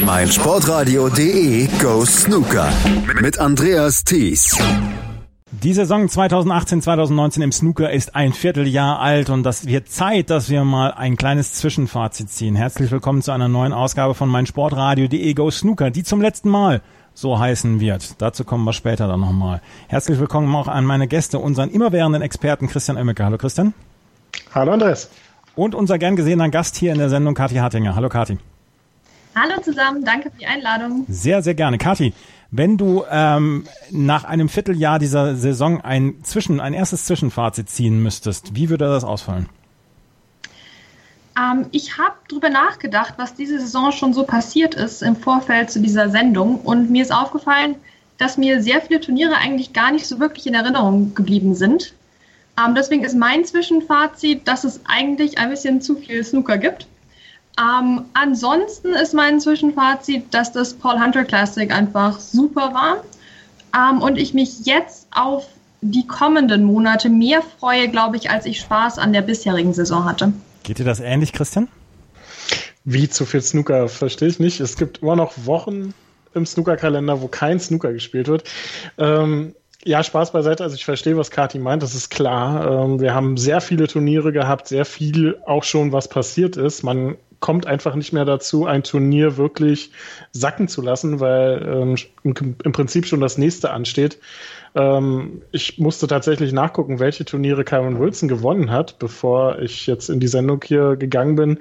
mein Sportradio.de Go Snooker mit Andreas Thies. Die Saison 2018-2019 im Snooker ist ein Vierteljahr alt und das wird Zeit, dass wir mal ein kleines Zwischenfazit ziehen. Herzlich willkommen zu einer neuen Ausgabe von mein Sportradio.de Go Snooker, die zum letzten Mal so heißen wird. Dazu kommen wir später dann nochmal. Herzlich willkommen auch an meine Gäste, unseren immerwährenden Experten Christian Oemmeke. Hallo Christian. Hallo Andreas. Und unser gern gesehener Gast hier in der Sendung, Kathi Hartinger. Hallo Kathi. Hallo zusammen, danke für die Einladung. Sehr, sehr gerne. Kathi, wenn du ähm, nach einem Vierteljahr dieser Saison ein Zwischen, ein erstes Zwischenfazit ziehen müsstest, wie würde das ausfallen? Ähm, ich habe darüber nachgedacht, was diese Saison schon so passiert ist im Vorfeld zu dieser Sendung. Und mir ist aufgefallen, dass mir sehr viele Turniere eigentlich gar nicht so wirklich in Erinnerung geblieben sind. Ähm, deswegen ist mein Zwischenfazit, dass es eigentlich ein bisschen zu viel Snooker gibt. Ähm, ansonsten ist mein Zwischenfazit, dass das Paul Hunter Classic einfach super war ähm, und ich mich jetzt auf die kommenden Monate mehr freue, glaube ich, als ich Spaß an der bisherigen Saison hatte. Geht dir das ähnlich, Christian? Wie zu viel Snooker, verstehe ich nicht. Es gibt immer noch Wochen im Snooker-Kalender, wo kein Snooker gespielt wird. Ähm, ja, Spaß beiseite. Also ich verstehe, was Kati meint, das ist klar. Ähm, wir haben sehr viele Turniere gehabt, sehr viel auch schon, was passiert ist. Man kommt einfach nicht mehr dazu, ein Turnier wirklich sacken zu lassen, weil ähm, im, Prinzip schon das nächste ansteht. Ähm, ich musste tatsächlich nachgucken, welche Turniere Kyron Wilson gewonnen hat, bevor ich jetzt in die Sendung hier gegangen bin.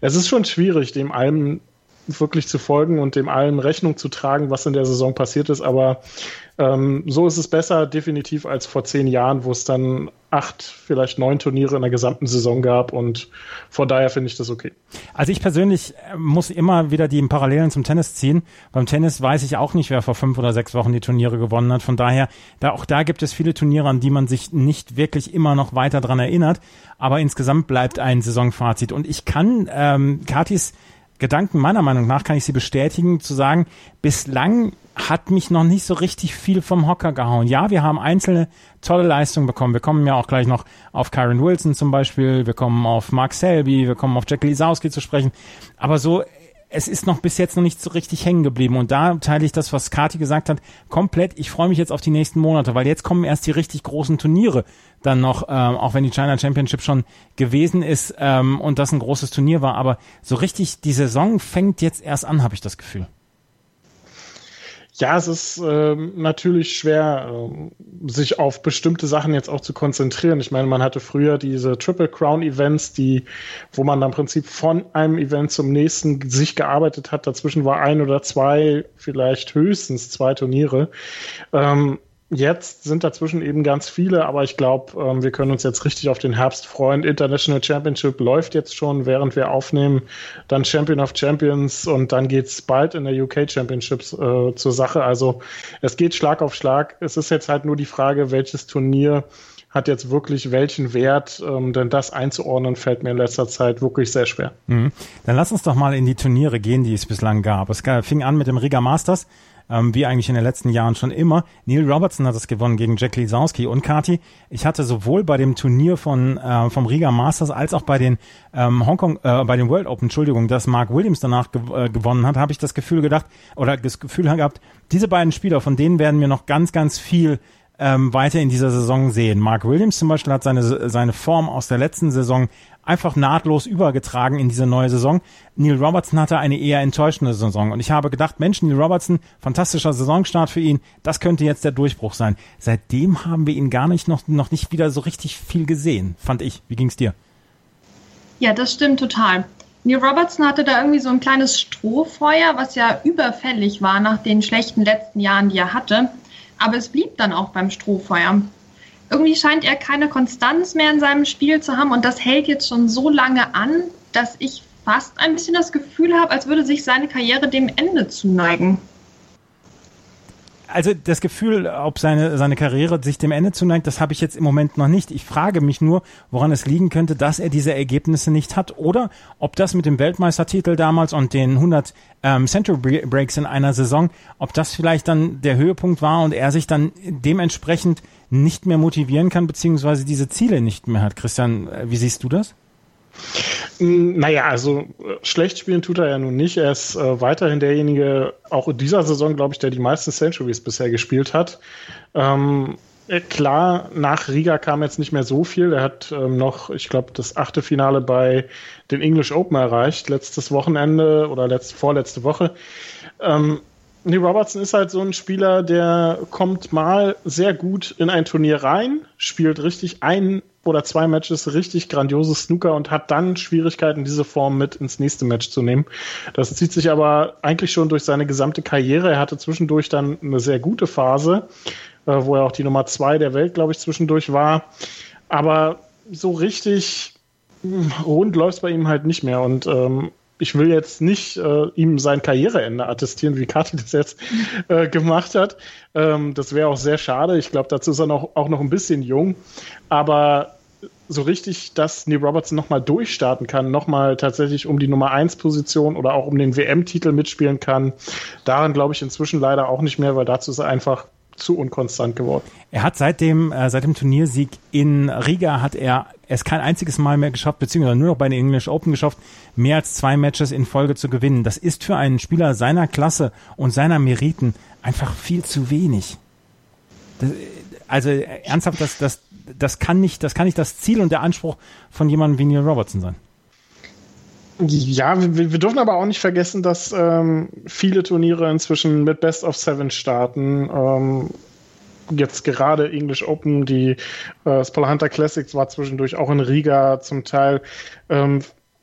Es ist schon schwierig, dem allem wirklich zu folgen und dem allem Rechnung zu tragen, was in der Saison passiert ist. Aber ähm, so ist es besser definitiv als vor zehn Jahren, wo es dann acht, vielleicht neun Turniere in der gesamten Saison gab und von daher finde ich das okay. Also ich persönlich äh, muss immer wieder die Parallelen zum Tennis ziehen. Beim Tennis weiß ich auch nicht, wer vor fünf oder sechs Wochen die Turniere gewonnen hat. Von daher, da auch da gibt es viele Turniere, an die man sich nicht wirklich immer noch weiter dran erinnert. Aber insgesamt bleibt ein Saisonfazit. Und ich kann ähm, Katis Gedanken meiner Meinung nach kann ich sie bestätigen, zu sagen, bislang hat mich noch nicht so richtig viel vom Hocker gehauen. Ja, wir haben einzelne tolle Leistungen bekommen. Wir kommen ja auch gleich noch auf Kyron Wilson zum Beispiel, wir kommen auf Mark Selby, wir kommen auf Jack Lisowski zu sprechen. Aber so es ist noch bis jetzt noch nicht so richtig hängen geblieben. Und da teile ich das, was Kati gesagt hat, komplett. Ich freue mich jetzt auf die nächsten Monate, weil jetzt kommen erst die richtig großen Turniere dann noch, ähm, auch wenn die China Championship schon gewesen ist ähm, und das ein großes Turnier war. Aber so richtig, die Saison fängt jetzt erst an, habe ich das Gefühl. Ja, es ist äh, natürlich schwer, äh, sich auf bestimmte Sachen jetzt auch zu konzentrieren. Ich meine, man hatte früher diese Triple Crown Events, die, wo man dann im Prinzip von einem Event zum nächsten sich gearbeitet hat. Dazwischen war ein oder zwei, vielleicht höchstens zwei Turniere. Ähm, Jetzt sind dazwischen eben ganz viele, aber ich glaube, ähm, wir können uns jetzt richtig auf den Herbst freuen. International Championship läuft jetzt schon, während wir aufnehmen. Dann Champion of Champions und dann geht's bald in der UK Championships äh, zur Sache. Also es geht Schlag auf Schlag. Es ist jetzt halt nur die Frage, welches Turnier hat jetzt wirklich welchen Wert, ähm, denn das einzuordnen fällt mir in letzter Zeit wirklich sehr schwer. Mhm. Dann lass uns doch mal in die Turniere gehen, die es bislang gab. Es fing an mit dem Riga Masters ähm, wie eigentlich in den letzten Jahren schon immer. Neil Robertson hat es gewonnen gegen Jack Lisowski und Kati. Ich hatte sowohl bei dem Turnier von äh, vom Riga Masters als auch bei den ähm, Hongkong, äh, bei den World Open, Entschuldigung, dass Mark Williams danach gew äh, gewonnen hat, habe ich das Gefühl gedacht oder das Gefühl gehabt, diese beiden Spieler, von denen werden wir noch ganz, ganz viel ähm, weiter in dieser Saison sehen. Mark Williams zum Beispiel hat seine, seine Form aus der letzten Saison einfach nahtlos übergetragen in diese neue Saison. Neil Robertson hatte eine eher enttäuschende Saison und ich habe gedacht, Mensch, Neil Robertson, fantastischer Saisonstart für ihn, das könnte jetzt der Durchbruch sein. Seitdem haben wir ihn gar nicht noch, noch nicht wieder so richtig viel gesehen, fand ich. Wie ging's dir? Ja, das stimmt total. Neil Robertson hatte da irgendwie so ein kleines Strohfeuer, was ja überfällig war nach den schlechten letzten Jahren, die er hatte. Aber es blieb dann auch beim Strohfeuer irgendwie scheint er keine Konstanz mehr in seinem Spiel zu haben und das hält jetzt schon so lange an, dass ich fast ein bisschen das Gefühl habe, als würde sich seine Karriere dem Ende zuneigen also das Gefühl, ob seine, seine Karriere sich dem Ende zuneigt, das habe ich jetzt im Moment noch nicht. Ich frage mich nur, woran es liegen könnte, dass er diese Ergebnisse nicht hat oder ob das mit dem Weltmeistertitel damals und den 100 ähm, Century Breaks in einer Saison, ob das vielleicht dann der Höhepunkt war und er sich dann dementsprechend nicht mehr motivieren kann, beziehungsweise diese Ziele nicht mehr hat. Christian, äh, wie siehst du das? Hm, naja, also äh, schlecht spielen tut er ja nun nicht. Er ist äh, weiterhin derjenige, auch in dieser Saison, glaube ich, der die meisten Centuries bisher gespielt hat. Ähm, äh, klar, nach Riga kam jetzt nicht mehr so viel. Er hat ähm, noch, ich glaube, das achte Finale bei den English Open erreicht, letztes Wochenende oder letzt, vorletzte Woche. Ähm, Nee, Robertson ist halt so ein Spieler, der kommt mal sehr gut in ein Turnier rein, spielt richtig ein oder zwei Matches richtig grandioses Snooker und hat dann Schwierigkeiten, diese Form mit ins nächste Match zu nehmen. Das zieht sich aber eigentlich schon durch seine gesamte Karriere. Er hatte zwischendurch dann eine sehr gute Phase, äh, wo er auch die Nummer zwei der Welt, glaube ich, zwischendurch war. Aber so richtig hm, rund läuft es bei ihm halt nicht mehr. Und ähm, ich will jetzt nicht äh, ihm sein Karriereende attestieren, wie Kati das jetzt äh, gemacht hat. Ähm, das wäre auch sehr schade. Ich glaube, dazu ist er noch, auch noch ein bisschen jung. Aber so richtig, dass Neil Robertson nochmal durchstarten kann, nochmal tatsächlich um die Nummer 1 Position oder auch um den WM-Titel mitspielen kann, daran glaube ich inzwischen leider auch nicht mehr, weil dazu ist er einfach zu unkonstant geworden. Er hat seit dem, äh, seit dem Turniersieg in Riga hat er es kein einziges Mal mehr geschafft, beziehungsweise nur noch bei den English Open geschafft, mehr als zwei Matches in Folge zu gewinnen. Das ist für einen Spieler seiner Klasse und seiner Meriten einfach viel zu wenig. Das, also ernsthaft, das, das, das kann nicht, das kann nicht das Ziel und der Anspruch von jemandem wie Neil Robertson sein. Ja, wir, wir, dürfen aber auch nicht vergessen, dass ähm, viele Turniere inzwischen mit Best of Seven starten. Ähm, jetzt gerade English Open, die äh, Spala Hunter Classics war zwischendurch auch in Riga zum Teil. Ähm,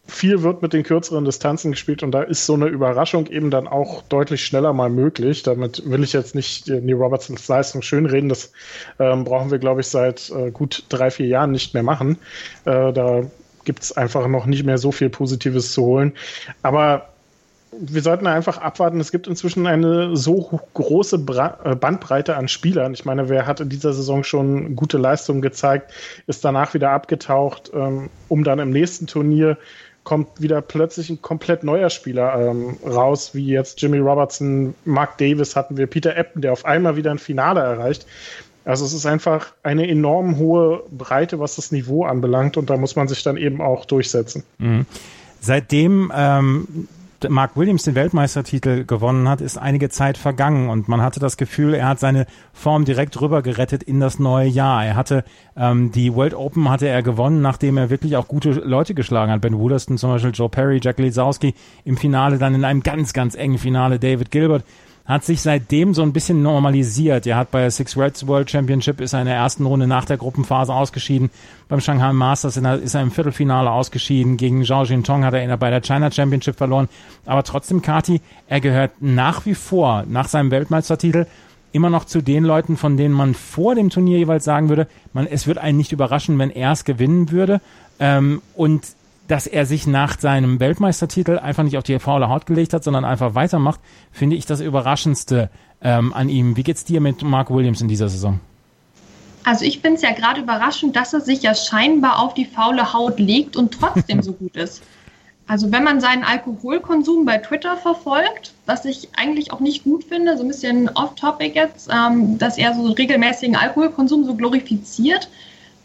viel wird mit den kürzeren Distanzen gespielt und da ist so eine Überraschung eben dann auch deutlich schneller mal möglich. Damit will ich jetzt nicht Neil Robertsons Leistung schönreden. Das ähm, brauchen wir, glaube ich, seit äh, gut drei, vier Jahren nicht mehr machen. Äh, da gibt es einfach noch nicht mehr so viel Positives zu holen. Aber wir sollten einfach abwarten. Es gibt inzwischen eine so große äh, Bandbreite an Spielern. Ich meine, wer hat in dieser Saison schon gute Leistungen gezeigt, ist danach wieder abgetaucht, ähm, um dann im nächsten Turnier kommt wieder plötzlich ein komplett neuer Spieler ähm, raus, wie jetzt Jimmy Robertson, Mark Davis hatten wir, Peter Ebden, der auf einmal wieder ein Finale erreicht. Also es ist einfach eine enorm hohe Breite, was das Niveau anbelangt und da muss man sich dann eben auch durchsetzen. Mhm. Seitdem ähm, Mark Williams den Weltmeistertitel gewonnen hat, ist einige Zeit vergangen und man hatte das Gefühl, er hat seine Form direkt rüber gerettet in das neue Jahr. Er hatte ähm, die World Open hatte er gewonnen, nachdem er wirklich auch gute Leute geschlagen hat. Ben Wooderston zum Beispiel, Joe Perry, Jack Lisowski im Finale, dann in einem ganz, ganz engen Finale David Gilbert hat sich seitdem so ein bisschen normalisiert. Er hat bei der Six Reds World Championship ist er in der ersten Runde nach der Gruppenphase ausgeschieden. Beim Shanghai Masters ist er im Viertelfinale ausgeschieden. Gegen Zhao Jintong hat er bei der China Championship verloren. Aber trotzdem, Kati, er gehört nach wie vor, nach seinem Weltmeistertitel, immer noch zu den Leuten, von denen man vor dem Turnier jeweils sagen würde, man, es wird einen nicht überraschen, wenn er es gewinnen würde. Ähm, und dass er sich nach seinem Weltmeistertitel einfach nicht auf die faule Haut gelegt hat, sondern einfach weitermacht, finde ich das Überraschendste ähm, an ihm. Wie geht's dir mit Mark Williams in dieser Saison? Also ich finde es ja gerade überraschend, dass er sich ja scheinbar auf die faule Haut legt und trotzdem so gut ist. Also wenn man seinen Alkoholkonsum bei Twitter verfolgt, was ich eigentlich auch nicht gut finde, so ein bisschen off-topic jetzt, ähm, dass er so regelmäßigen Alkoholkonsum so glorifiziert,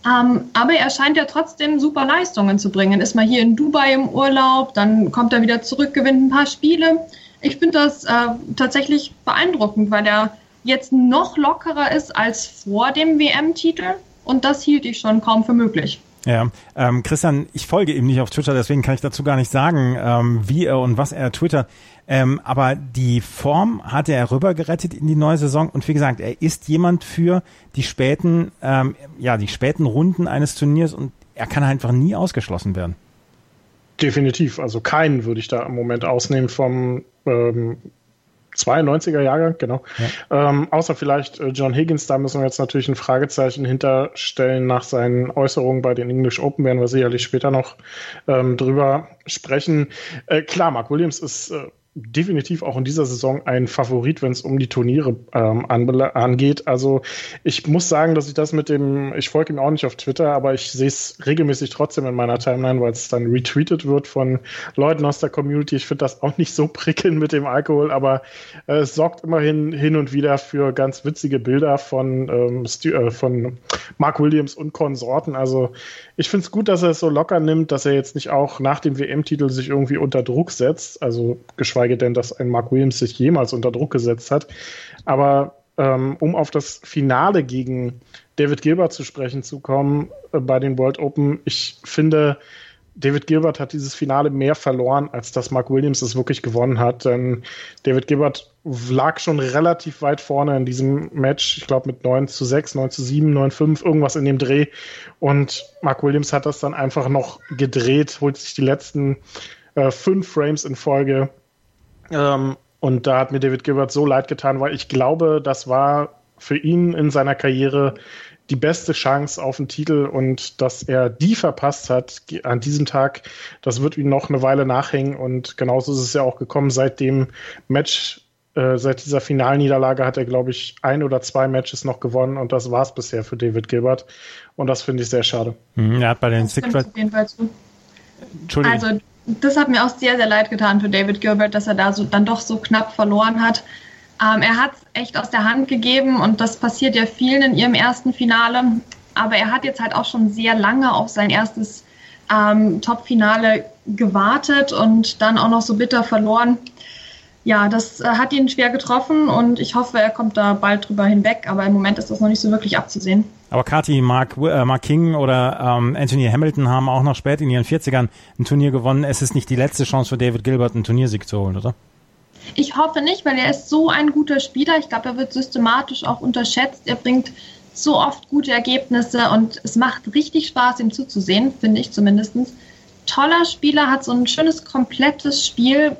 ähm, aber er scheint ja trotzdem super Leistungen zu bringen. Ist mal hier in Dubai im Urlaub, dann kommt er wieder zurück, gewinnt ein paar Spiele. Ich finde das äh, tatsächlich beeindruckend, weil er jetzt noch lockerer ist als vor dem WM-Titel. Und das hielt ich schon kaum für möglich. Ja, ähm, Christian, ich folge ihm nicht auf Twitter, deswegen kann ich dazu gar nicht sagen, ähm, wie er und was er twittert. Ähm, aber die Form hat er rübergerettet in die neue Saison und wie gesagt, er ist jemand für die späten, ähm, ja, die späten Runden eines Turniers und er kann einfach nie ausgeschlossen werden. Definitiv, also keinen würde ich da im Moment ausnehmen vom ähm, 92er Jahrgang, genau. Ja. Ähm, außer vielleicht äh, John Higgins, da müssen wir jetzt natürlich ein Fragezeichen hinterstellen nach seinen Äußerungen bei den English Open, werden wir sicherlich später noch ähm, drüber sprechen. Äh, klar, Mark Williams ist äh, definitiv auch in dieser Saison ein Favorit, wenn es um die Turniere ähm, angeht. Also ich muss sagen, dass ich das mit dem, ich folge ihm auch nicht auf Twitter, aber ich sehe es regelmäßig trotzdem in meiner Timeline, weil es dann retweetet wird von Leuten aus der Community. Ich finde das auch nicht so prickelnd mit dem Alkohol, aber äh, es sorgt immerhin hin und wieder für ganz witzige Bilder von, ähm, äh, von Mark Williams und Konsorten. Also ich finde es gut, dass er es so locker nimmt, dass er jetzt nicht auch nach dem WM-Titel sich irgendwie unter Druck setzt. Also geschweige denn, dass ein Mark Williams sich jemals unter Druck gesetzt hat. Aber ähm, um auf das Finale gegen David Gilbert zu sprechen zu kommen äh, bei den World Open, ich finde, David Gilbert hat dieses Finale mehr verloren, als dass Mark Williams es wirklich gewonnen hat. Denn David Gilbert lag schon relativ weit vorne in diesem Match. Ich glaube mit 9 zu 6, 9 zu 7, 9 zu 5, irgendwas in dem Dreh. Und Mark Williams hat das dann einfach noch gedreht, holt sich die letzten äh, fünf Frames in Folge. Ähm, und da hat mir David Gilbert so leid getan, weil ich glaube, das war für ihn in seiner Karriere die beste Chance auf den Titel und dass er die verpasst hat an diesem Tag, das wird ihm noch eine Weile nachhängen und genauso ist es ja auch gekommen. Seit dem Match, äh, seit dieser Finalniederlage hat er, glaube ich, ein oder zwei Matches noch gewonnen und das war es bisher für David Gilbert und das finde ich sehr schade. Mhm, er hat bei den Secret. Entschuldigung. Also das hat mir auch sehr, sehr leid getan für David Gilbert, dass er da so, dann doch so knapp verloren hat. Ähm, er hat es echt aus der Hand gegeben und das passiert ja vielen in ihrem ersten Finale. Aber er hat jetzt halt auch schon sehr lange auf sein erstes ähm, Top-Finale gewartet und dann auch noch so bitter verloren. Ja, das äh, hat ihn schwer getroffen und ich hoffe, er kommt da bald drüber hinweg. Aber im Moment ist das noch nicht so wirklich abzusehen. Aber Kati, Mark, äh, Mark King oder ähm, Anthony Hamilton haben auch noch spät in ihren 40ern ein Turnier gewonnen. Es ist nicht die letzte Chance für David Gilbert, einen Turniersieg zu holen, oder? Ich hoffe nicht, weil er ist so ein guter Spieler. Ich glaube, er wird systematisch auch unterschätzt. Er bringt so oft gute Ergebnisse und es macht richtig Spaß, ihm zuzusehen, finde ich zumindest. Toller Spieler, hat so ein schönes, komplettes Spiel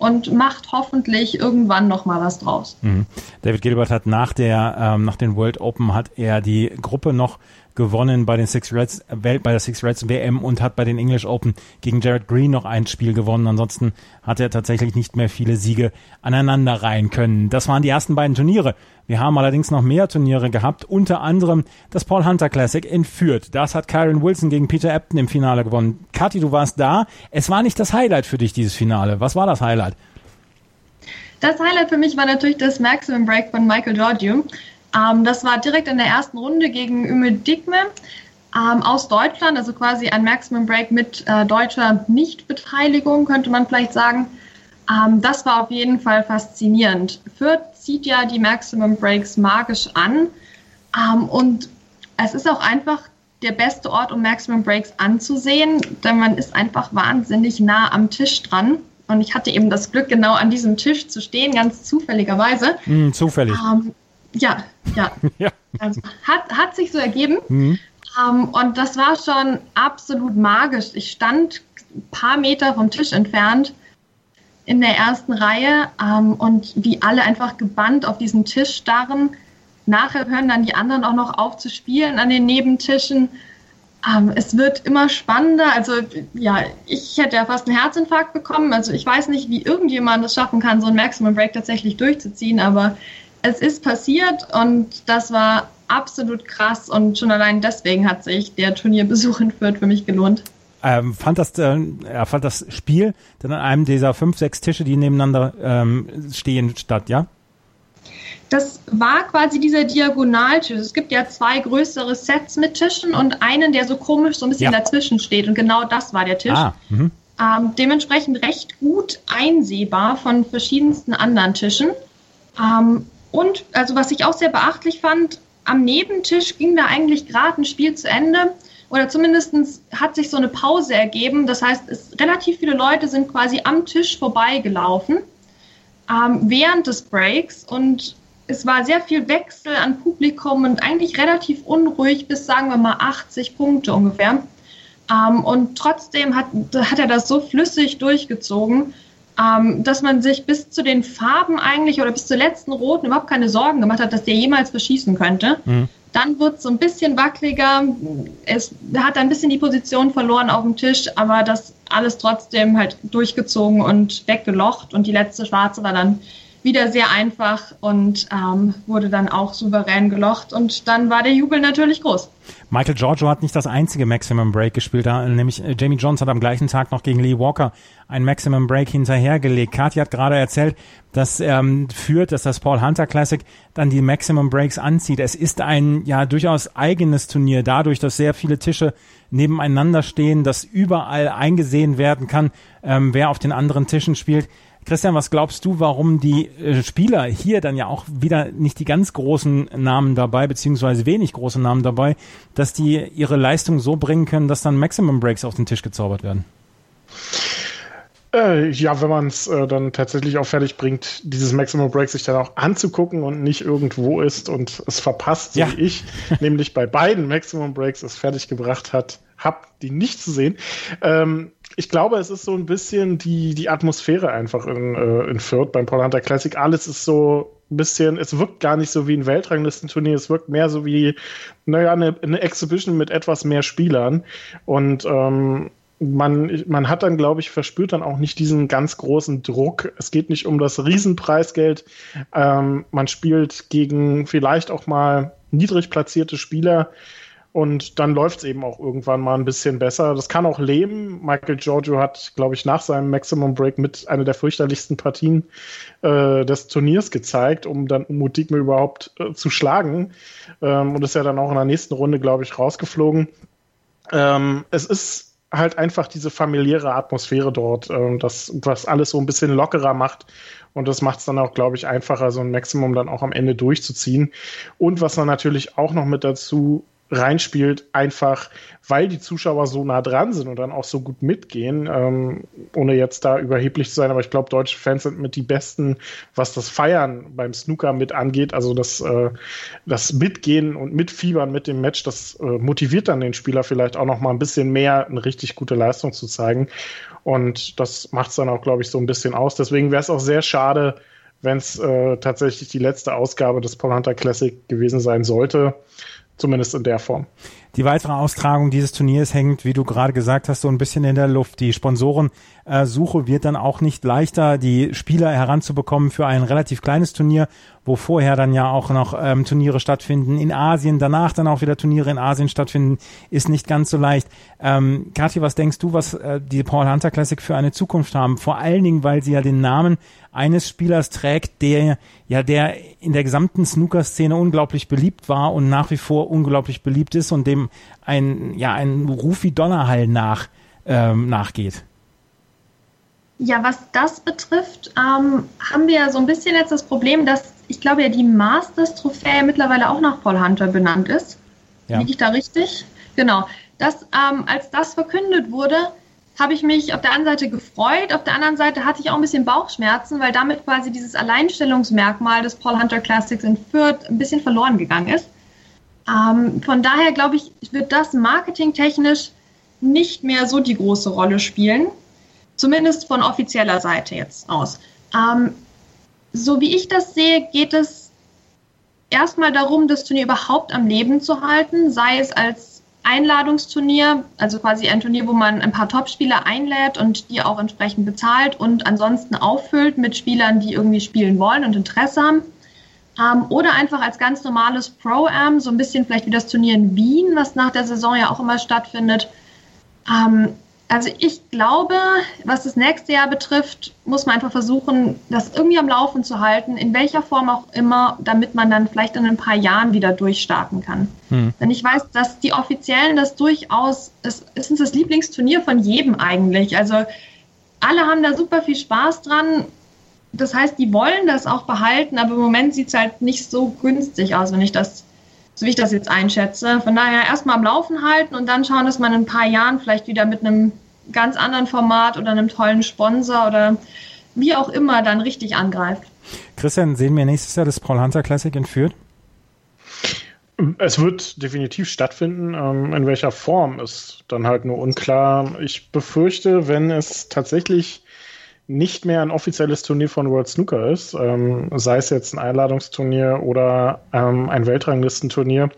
und macht hoffentlich irgendwann noch mal was draus. Mhm. David Gilbert hat nach der ähm, nach den World Open hat er die Gruppe noch gewonnen bei den Six Reds, bei der Six Reds WM und hat bei den English Open gegen Jared Green noch ein Spiel gewonnen. Ansonsten hat er tatsächlich nicht mehr viele Siege aneinander reihen können. Das waren die ersten beiden Turniere. Wir haben allerdings noch mehr Turniere gehabt, unter anderem das Paul Hunter Classic in Fürth. Das hat Kyron Wilson gegen Peter Ebton im Finale gewonnen. Kathi, du warst da. Es war nicht das Highlight für dich, dieses Finale. Was war das Highlight? Das Highlight für mich war natürlich das Maximum Break von Michael Giorgio. Ähm, das war direkt in der ersten Runde gegen Üme Digme ähm, aus Deutschland, also quasi ein Maximum Break mit äh, deutscher Nichtbeteiligung, könnte man vielleicht sagen. Ähm, das war auf jeden Fall faszinierend. Fürth zieht ja die Maximum Breaks magisch an ähm, und es ist auch einfach der beste Ort, um Maximum Breaks anzusehen, denn man ist einfach wahnsinnig nah am Tisch dran. Und ich hatte eben das Glück, genau an diesem Tisch zu stehen, ganz zufälligerweise. Mm, zufällig. Ähm, ja, ja. ja. Also, hat, hat sich so ergeben. Mhm. Ähm, und das war schon absolut magisch. Ich stand ein paar Meter vom Tisch entfernt in der ersten Reihe ähm, und wie alle einfach gebannt auf diesen Tisch starren. Nachher hören dann die anderen auch noch auf zu spielen an den Nebentischen. Ähm, es wird immer spannender. Also ja, ich hätte ja fast einen Herzinfarkt bekommen. Also ich weiß nicht, wie irgendjemand es schaffen kann, so ein Maximum Break tatsächlich durchzuziehen, aber es ist passiert und das war absolut krass und schon allein deswegen hat sich der Turnierbesuch in Fürth für mich gelohnt. Ähm, fand das, äh, er fand das Spiel dann an einem dieser fünf, sechs Tische, die nebeneinander ähm, stehen, statt, ja? Das war quasi dieser Diagonaltisch. Es gibt ja zwei größere Sets mit Tischen und einen, der so komisch so ein bisschen ja. dazwischen steht. Und genau das war der Tisch. Ah, mhm. ähm, dementsprechend recht gut einsehbar von verschiedensten anderen Tischen. Ähm, und also was ich auch sehr beachtlich fand, am Nebentisch ging da eigentlich gerade ein Spiel zu Ende oder zumindest hat sich so eine Pause ergeben. Das heißt, es, relativ viele Leute sind quasi am Tisch vorbeigelaufen ähm, während des Breaks und es war sehr viel Wechsel an Publikum und eigentlich relativ unruhig bis sagen wir mal 80 Punkte ungefähr. Ähm, und trotzdem hat, hat er das so flüssig durchgezogen ähm, dass man sich bis zu den Farben eigentlich oder bis zur letzten Roten überhaupt keine Sorgen gemacht hat, dass der jemals beschießen könnte. Mhm. Dann wird es so ein bisschen wackeliger. Es hat ein bisschen die Position verloren auf dem Tisch, aber das alles trotzdem halt durchgezogen und weggelocht. Und die letzte schwarze war dann wieder sehr einfach und ähm, wurde dann auch souverän gelocht und dann war der Jubel natürlich groß. Michael Giorgio hat nicht das einzige Maximum Break gespielt, da, nämlich äh, Jamie Jones hat am gleichen Tag noch gegen Lee Walker ein Maximum Break hinterhergelegt. Kathi hat gerade erzählt, dass ähm, führt, dass das Paul Hunter Classic dann die Maximum Breaks anzieht. Es ist ein ja durchaus eigenes Turnier, dadurch, dass sehr viele Tische nebeneinander stehen, dass überall eingesehen werden kann, ähm, wer auf den anderen Tischen spielt. Christian, was glaubst du, warum die äh, Spieler hier dann ja auch wieder nicht die ganz großen Namen dabei, beziehungsweise wenig große Namen dabei, dass die ihre Leistung so bringen können, dass dann Maximum Breaks auf den Tisch gezaubert werden? Äh, ja, wenn man es äh, dann tatsächlich auch fertig bringt, dieses Maximum Break sich dann auch anzugucken und nicht irgendwo ist und es verpasst, so ja. wie ich, nämlich bei beiden Maximum Breaks es fertig gebracht hat, hab die nicht zu sehen. Ähm, ich glaube, es ist so ein bisschen die, die Atmosphäre einfach in, äh, in Fürth beim Paul Hunter Classic. Alles ist so ein bisschen, es wirkt gar nicht so wie ein Weltranglistenturnier, es wirkt mehr so wie, naja, eine, eine Exhibition mit etwas mehr Spielern. Und ähm, man, man hat dann, glaube ich, verspürt dann auch nicht diesen ganz großen Druck. Es geht nicht um das Riesenpreisgeld. Ähm, man spielt gegen vielleicht auch mal niedrig platzierte Spieler. Und dann läuft es eben auch irgendwann mal ein bisschen besser. Das kann auch leben. Michael Giorgio hat, glaube ich, nach seinem Maximum Break mit einer der fürchterlichsten Partien äh, des Turniers gezeigt, um dann Mutigme überhaupt äh, zu schlagen. Ähm, und ist ja dann auch in der nächsten Runde, glaube ich, rausgeflogen. Ähm, es ist halt einfach diese familiäre Atmosphäre dort, äh, das, was alles so ein bisschen lockerer macht. Und das macht es dann auch, glaube ich, einfacher, so ein Maximum dann auch am Ende durchzuziehen. Und was dann natürlich auch noch mit dazu reinspielt, einfach weil die Zuschauer so nah dran sind und dann auch so gut mitgehen, ähm, ohne jetzt da überheblich zu sein, aber ich glaube, deutsche Fans sind mit die besten, was das Feiern beim Snooker mit angeht. Also das, äh, das Mitgehen und Mitfiebern mit dem Match, das äh, motiviert dann den Spieler vielleicht auch noch mal ein bisschen mehr, eine richtig gute Leistung zu zeigen. Und das macht es dann auch, glaube ich, so ein bisschen aus. Deswegen wäre es auch sehr schade, wenn es äh, tatsächlich die letzte Ausgabe des Paul Hunter Classic gewesen sein sollte. Zumindest in der Form. Die weitere Austragung dieses Turniers hängt, wie du gerade gesagt hast, so ein bisschen in der Luft. Die Sponsorensuche wird dann auch nicht leichter, die Spieler heranzubekommen für ein relativ kleines Turnier, wo vorher dann ja auch noch ähm, Turniere stattfinden in Asien, danach dann auch wieder Turniere in Asien stattfinden, ist nicht ganz so leicht. Ähm, Kathi, was denkst du, was äh, die Paul Hunter Classic für eine Zukunft haben? Vor allen Dingen, weil sie ja den Namen eines Spielers trägt, der ja der in der gesamten Snooker-Szene unglaublich beliebt war und nach wie vor unglaublich beliebt ist und dem ein ja ein Ruf wie Donnerhall nach ähm, nachgeht. Ja, was das betrifft, ähm, haben wir ja so ein bisschen jetzt das Problem, dass ich glaube ja die Masters-Trophäe mittlerweile auch nach Paul Hunter benannt ist. Ja. Liege ich da richtig? Genau. Das, ähm, als das verkündet wurde, habe ich mich auf der einen Seite gefreut, auf der anderen Seite hatte ich auch ein bisschen Bauchschmerzen, weil damit quasi dieses Alleinstellungsmerkmal des Paul Hunter Classics in Fürth ein bisschen verloren gegangen ist. Ähm, von daher glaube ich, wird das marketingtechnisch nicht mehr so die große Rolle spielen, zumindest von offizieller Seite jetzt aus. Ähm, so wie ich das sehe, geht es erstmal darum, das Turnier überhaupt am Leben zu halten, sei es als Einladungsturnier, also quasi ein Turnier, wo man ein paar Topspieler einlädt und die auch entsprechend bezahlt und ansonsten auffüllt mit Spielern, die irgendwie spielen wollen und Interesse haben. Ähm, oder einfach als ganz normales Pro-Am, so ein bisschen vielleicht wie das Turnier in Wien, was nach der Saison ja auch immer stattfindet. Ähm, also ich glaube, was das nächste Jahr betrifft, muss man einfach versuchen, das irgendwie am Laufen zu halten, in welcher Form auch immer, damit man dann vielleicht in ein paar Jahren wieder durchstarten kann. Hm. Denn ich weiß, dass die Offiziellen das durchaus, es ist das Lieblingsturnier von jedem eigentlich. Also alle haben da super viel Spaß dran. Das heißt, die wollen das auch behalten, aber im Moment sieht es halt nicht so günstig aus, wenn ich das so wie ich das jetzt einschätze. Von daher erstmal am Laufen halten und dann schauen, dass man in ein paar Jahren vielleicht wieder mit einem ganz anderen Format oder einem tollen Sponsor oder wie auch immer dann richtig angreift. Christian, sehen wir nächstes Jahr das Paul Hunter Classic in Fürth? Es wird definitiv stattfinden. Ähm, in welcher Form ist dann halt nur unklar. Ich befürchte, wenn es tatsächlich nicht mehr ein offizielles Turnier von World Snooker ist, ähm, sei es jetzt ein Einladungsturnier oder ähm, ein Weltranglistenturnier,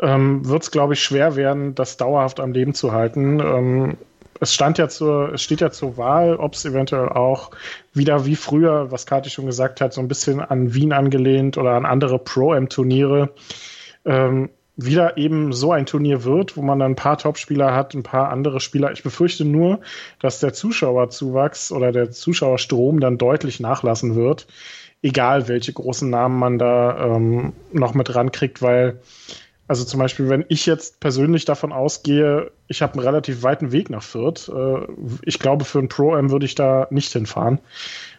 ähm, wird es, glaube ich, schwer werden, das dauerhaft am Leben zu halten. Ähm, es stand ja zur, es steht ja zur Wahl, ob es eventuell auch wieder wie früher, was Kati schon gesagt hat, so ein bisschen an Wien angelehnt oder an andere Pro-M-Turniere, ähm, wieder eben so ein Turnier wird, wo man dann ein paar Topspieler hat, ein paar andere Spieler. Ich befürchte nur, dass der Zuschauerzuwachs oder der Zuschauerstrom dann deutlich nachlassen wird, egal welche großen Namen man da ähm, noch mit rankriegt, weil also zum Beispiel, wenn ich jetzt persönlich davon ausgehe, ich habe einen relativ weiten Weg nach Fürth. Äh, ich glaube, für ein Pro-M würde ich da nicht hinfahren.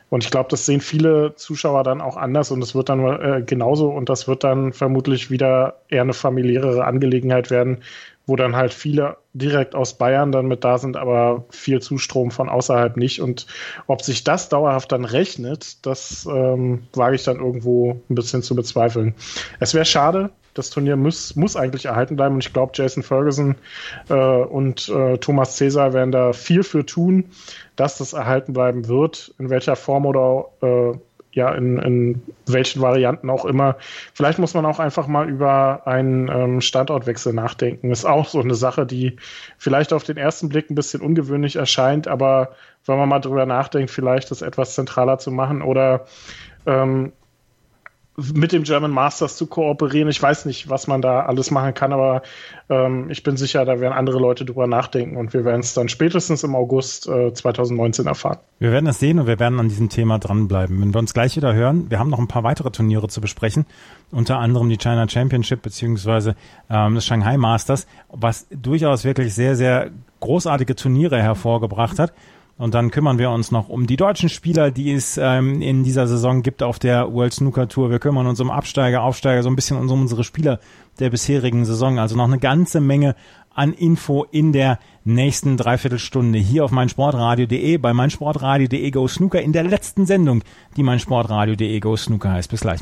Und ich glaube, das sehen viele Zuschauer dann auch anders und es wird dann äh, genauso und das wird dann vermutlich wieder eher eine familiärere Angelegenheit werden, wo dann halt viele direkt aus Bayern dann mit da sind, aber viel Zustrom von außerhalb nicht. Und ob sich das dauerhaft dann rechnet, das ähm, wage ich dann irgendwo ein bisschen zu bezweifeln. Es wäre schade, das Turnier muss, muss eigentlich erhalten bleiben und ich glaube, Jason Ferguson äh, und äh, Thomas Cesar werden da viel für tun, dass das erhalten bleiben wird, in welcher Form oder äh, ja, in, in welchen Varianten auch immer. Vielleicht muss man auch einfach mal über einen ähm, Standortwechsel nachdenken. Ist auch so eine Sache, die vielleicht auf den ersten Blick ein bisschen ungewöhnlich erscheint, aber wenn man mal drüber nachdenkt, vielleicht das etwas zentraler zu machen oder ähm, mit dem German Masters zu kooperieren. Ich weiß nicht, was man da alles machen kann, aber ähm, ich bin sicher, da werden andere Leute drüber nachdenken und wir werden es dann spätestens im August äh, 2019 erfahren. Wir werden es sehen und wir werden an diesem Thema dranbleiben. Wenn wir uns gleich wieder hören, wir haben noch ein paar weitere Turniere zu besprechen, unter anderem die China Championship beziehungsweise ähm, das Shanghai Masters, was durchaus wirklich sehr, sehr großartige Turniere hervorgebracht hat. Und dann kümmern wir uns noch um die deutschen Spieler, die es ähm, in dieser Saison gibt auf der World Snooker Tour. Wir kümmern uns um Absteiger, Aufsteiger, so ein bisschen um unsere Spieler der bisherigen Saison. Also noch eine ganze Menge an Info in der nächsten Dreiviertelstunde hier auf meinsportradio.de bei meinsportradio.de Go Snooker in der letzten Sendung, die meinsportradio.de Go Snooker heißt. Bis gleich.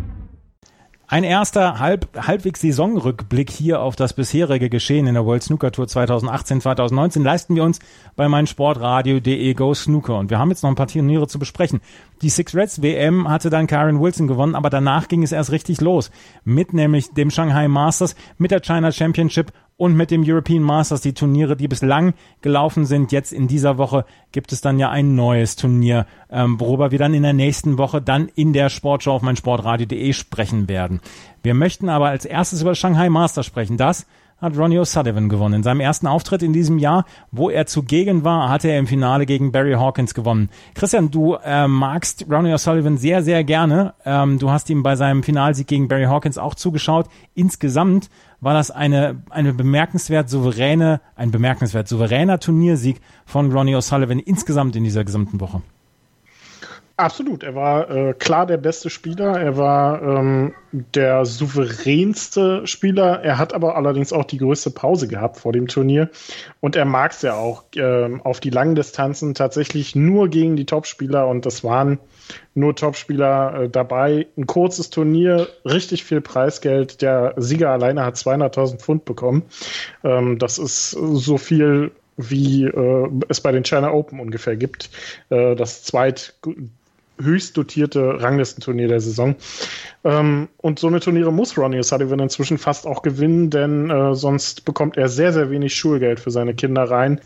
Ein erster halb, halbwegs Saisonrückblick hier auf das bisherige Geschehen in der World Snooker Tour 2018-2019 leisten wir uns bei meinsportradio.de Go Snooker. Und wir haben jetzt noch ein paar Turniere zu besprechen. Die Six Reds WM hatte dann Karen Wilson gewonnen, aber danach ging es erst richtig los. Mit nämlich dem Shanghai Masters, mit der China Championship und mit dem European Masters die Turniere, die bislang gelaufen sind. Jetzt in dieser Woche gibt es dann ja ein neues Turnier, ähm, worüber wir dann in der nächsten Woche dann in der Sportshow auf meinsportradio.de sprechen werden. Wir möchten aber als erstes über Shanghai Masters sprechen. Das hat Ronnie O'Sullivan gewonnen. In seinem ersten Auftritt in diesem Jahr, wo er zugegen war, hatte er im Finale gegen Barry Hawkins gewonnen. Christian, du äh, magst Ronnie O'Sullivan sehr, sehr gerne. Ähm, du hast ihm bei seinem Finalsieg gegen Barry Hawkins auch zugeschaut. Insgesamt war das eine, eine bemerkenswert souveräne, ein bemerkenswert souveräner Turniersieg von Ronnie O'Sullivan insgesamt in dieser gesamten Woche. Absolut, er war äh, klar der beste Spieler, er war ähm, der souveränste Spieler, er hat aber allerdings auch die größte Pause gehabt vor dem Turnier und er mag es ja auch äh, auf die langen Distanzen tatsächlich nur gegen die Topspieler und das waren nur Topspieler äh, dabei. Ein kurzes Turnier, richtig viel Preisgeld, der Sieger alleine hat 200.000 Pfund bekommen. Ähm, das ist so viel wie äh, es bei den China Open ungefähr gibt. Äh, das zweit höchst dotierte Ranglistenturnier der Saison. Ähm, und so eine Turniere muss Ronnie O'Sullivan inzwischen fast auch gewinnen, denn äh, sonst bekommt er sehr, sehr wenig Schulgeld für seine Kinder rein.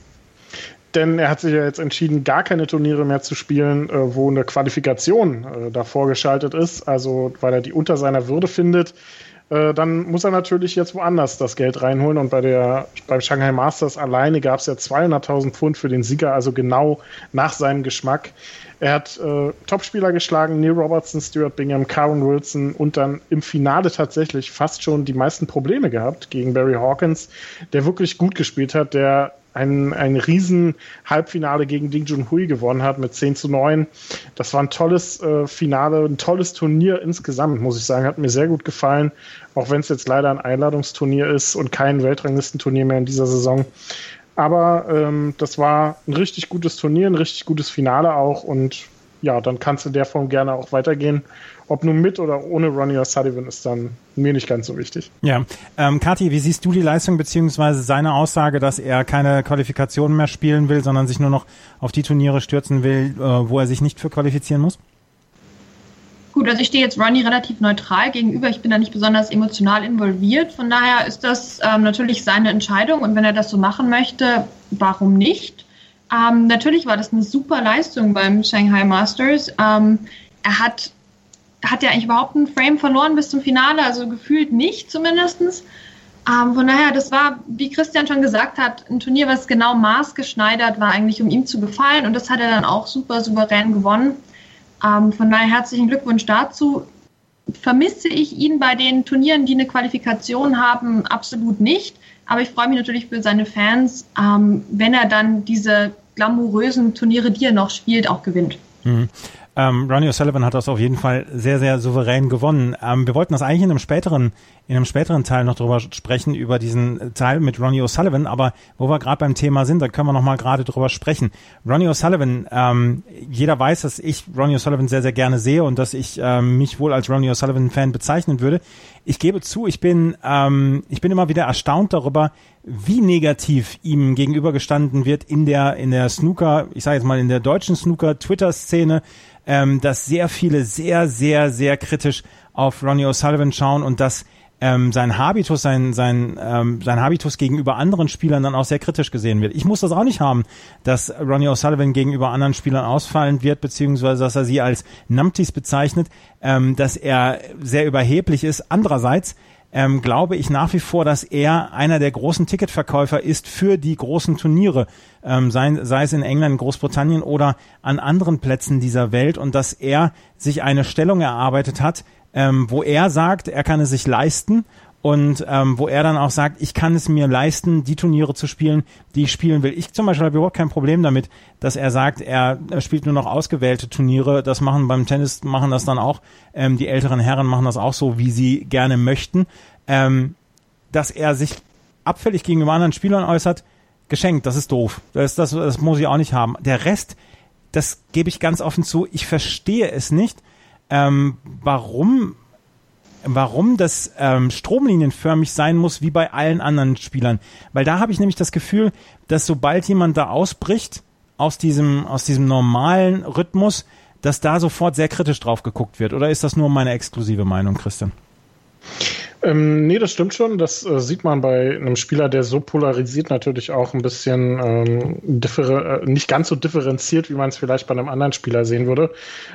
Denn er hat sich ja jetzt entschieden, gar keine Turniere mehr zu spielen, äh, wo eine Qualifikation äh, davor geschaltet ist, also weil er die unter seiner Würde findet äh, dann muss er natürlich jetzt woanders das Geld reinholen. Und bei der, beim Shanghai Masters alleine gab es ja 200.000 Pfund für den Sieger, also genau nach seinem Geschmack. Er hat äh, Topspieler geschlagen, Neil Robertson, Stuart Bingham, Karen Wilson und dann im Finale tatsächlich fast schon die meisten Probleme gehabt gegen Barry Hawkins, der wirklich gut gespielt hat, der ein, ein riesen Halbfinale gegen Ding Junhui gewonnen hat mit 10 zu 9. Das war ein tolles äh, Finale, ein tolles Turnier insgesamt, muss ich sagen. Hat mir sehr gut gefallen, auch wenn es jetzt leider ein Einladungsturnier ist und kein Weltranglistenturnier mehr in dieser Saison. Aber ähm, das war ein richtig gutes Turnier, ein richtig gutes Finale auch und ja, dann kannst du in der Form gerne auch weitergehen. Ob nun mit oder ohne Ronnie O'Sullivan ist dann mir nicht ganz so wichtig. Ja, ähm, Kathi, wie siehst du die Leistung beziehungsweise seine Aussage, dass er keine Qualifikationen mehr spielen will, sondern sich nur noch auf die Turniere stürzen will, äh, wo er sich nicht für qualifizieren muss? Gut, also ich stehe jetzt Ronnie relativ neutral gegenüber. Ich bin da nicht besonders emotional involviert. Von daher ist das ähm, natürlich seine Entscheidung und wenn er das so machen möchte, warum nicht? Ähm, natürlich war das eine super Leistung beim Shanghai Masters. Ähm, er hat hat ja eigentlich überhaupt einen Frame verloren bis zum Finale, also gefühlt nicht zumindestens. Ähm, von daher, das war, wie Christian schon gesagt hat, ein Turnier, was genau maßgeschneidert war, eigentlich um ihm zu gefallen. Und das hat er dann auch super souverän gewonnen. Ähm, von daher herzlichen Glückwunsch dazu. Vermisse ich ihn bei den Turnieren, die eine Qualifikation haben, absolut nicht. Aber ich freue mich natürlich für seine Fans, ähm, wenn er dann diese glamourösen Turniere, die er noch spielt, auch gewinnt. Mhm. Ähm, Ronnie O'Sullivan hat das auf jeden Fall sehr, sehr souverän gewonnen. Ähm, wir wollten das eigentlich in einem späteren, in einem späteren Teil noch drüber sprechen, über diesen Teil mit Ronnie O'Sullivan, aber wo wir gerade beim Thema sind, da können wir noch mal gerade drüber sprechen. Ronnie O'Sullivan, ähm, jeder weiß, dass ich Ronnie O'Sullivan sehr, sehr gerne sehe und dass ich ähm, mich wohl als Ronnie O'Sullivan-Fan bezeichnen würde. Ich gebe zu, ich bin, ähm, ich bin immer wieder erstaunt darüber, wie negativ ihm gegenübergestanden wird in der, in der Snooker, ich sage jetzt mal in der deutschen Snooker-Twitter-Szene, ähm, dass sehr viele sehr, sehr, sehr kritisch auf Ronnie O'Sullivan schauen und dass ähm, sein Habitus, sein, sein, ähm, sein Habitus gegenüber anderen Spielern dann auch sehr kritisch gesehen wird. Ich muss das auch nicht haben, dass Ronnie O'Sullivan gegenüber anderen Spielern ausfallen wird, beziehungsweise dass er sie als Numpties bezeichnet, ähm, dass er sehr überheblich ist. Andererseits ähm, glaube ich nach wie vor, dass er einer der großen Ticketverkäufer ist für die großen Turniere, ähm, sei, sei es in England, Großbritannien oder an anderen Plätzen dieser Welt und dass er sich eine Stellung erarbeitet hat, ähm, wo er sagt, er kann es sich leisten und ähm, wo er dann auch sagt, ich kann es mir leisten, die Turniere zu spielen, die ich spielen will. Ich zum Beispiel habe überhaupt kein Problem damit, dass er sagt, er, spielt nur noch ausgewählte Turniere. Das machen beim Tennis machen das dann auch ähm, die älteren Herren machen das auch so, wie sie gerne möchten. Ähm, dass er sich abfällig gegenüber anderen Spielern äußert, geschenkt. Das ist doof. Das, das, das muss ich auch nicht haben. Der Rest, das gebe ich ganz offen zu. Ich verstehe es nicht, ähm, warum warum das ähm, stromlinienförmig sein muss wie bei allen anderen Spielern. Weil da habe ich nämlich das Gefühl, dass sobald jemand da ausbricht aus diesem, aus diesem normalen Rhythmus, dass da sofort sehr kritisch drauf geguckt wird. Oder ist das nur meine exklusive Meinung, Christian? Ähm, nee, das stimmt schon. Das äh, sieht man bei einem Spieler, der so polarisiert, natürlich auch ein bisschen ähm, äh, nicht ganz so differenziert, wie man es vielleicht bei einem anderen Spieler sehen würde.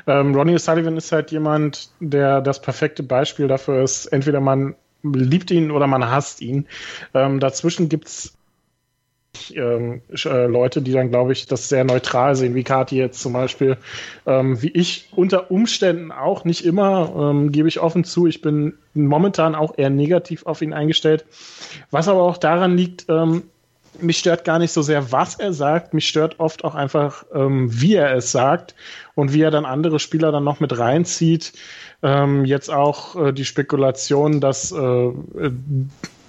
Ähm, Ronnie O'Sullivan ist halt jemand, der das perfekte Beispiel dafür ist. Entweder man liebt ihn oder man hasst ihn. Ähm, dazwischen gibt's ähm, äh, Leute, die dann, glaube ich, das sehr neutral sehen, wie Kati jetzt zum Beispiel, ähm, wie ich unter Umständen auch, nicht immer, ähm, gebe ich offen zu, ich bin momentan auch eher negativ auf ihn eingestellt, was aber auch daran liegt, ähm, mich stört gar nicht so sehr, was er sagt, mich stört oft auch einfach, ähm, wie er es sagt und wie er dann andere Spieler dann noch mit reinzieht. Ähm, jetzt auch äh, die Spekulation, dass äh,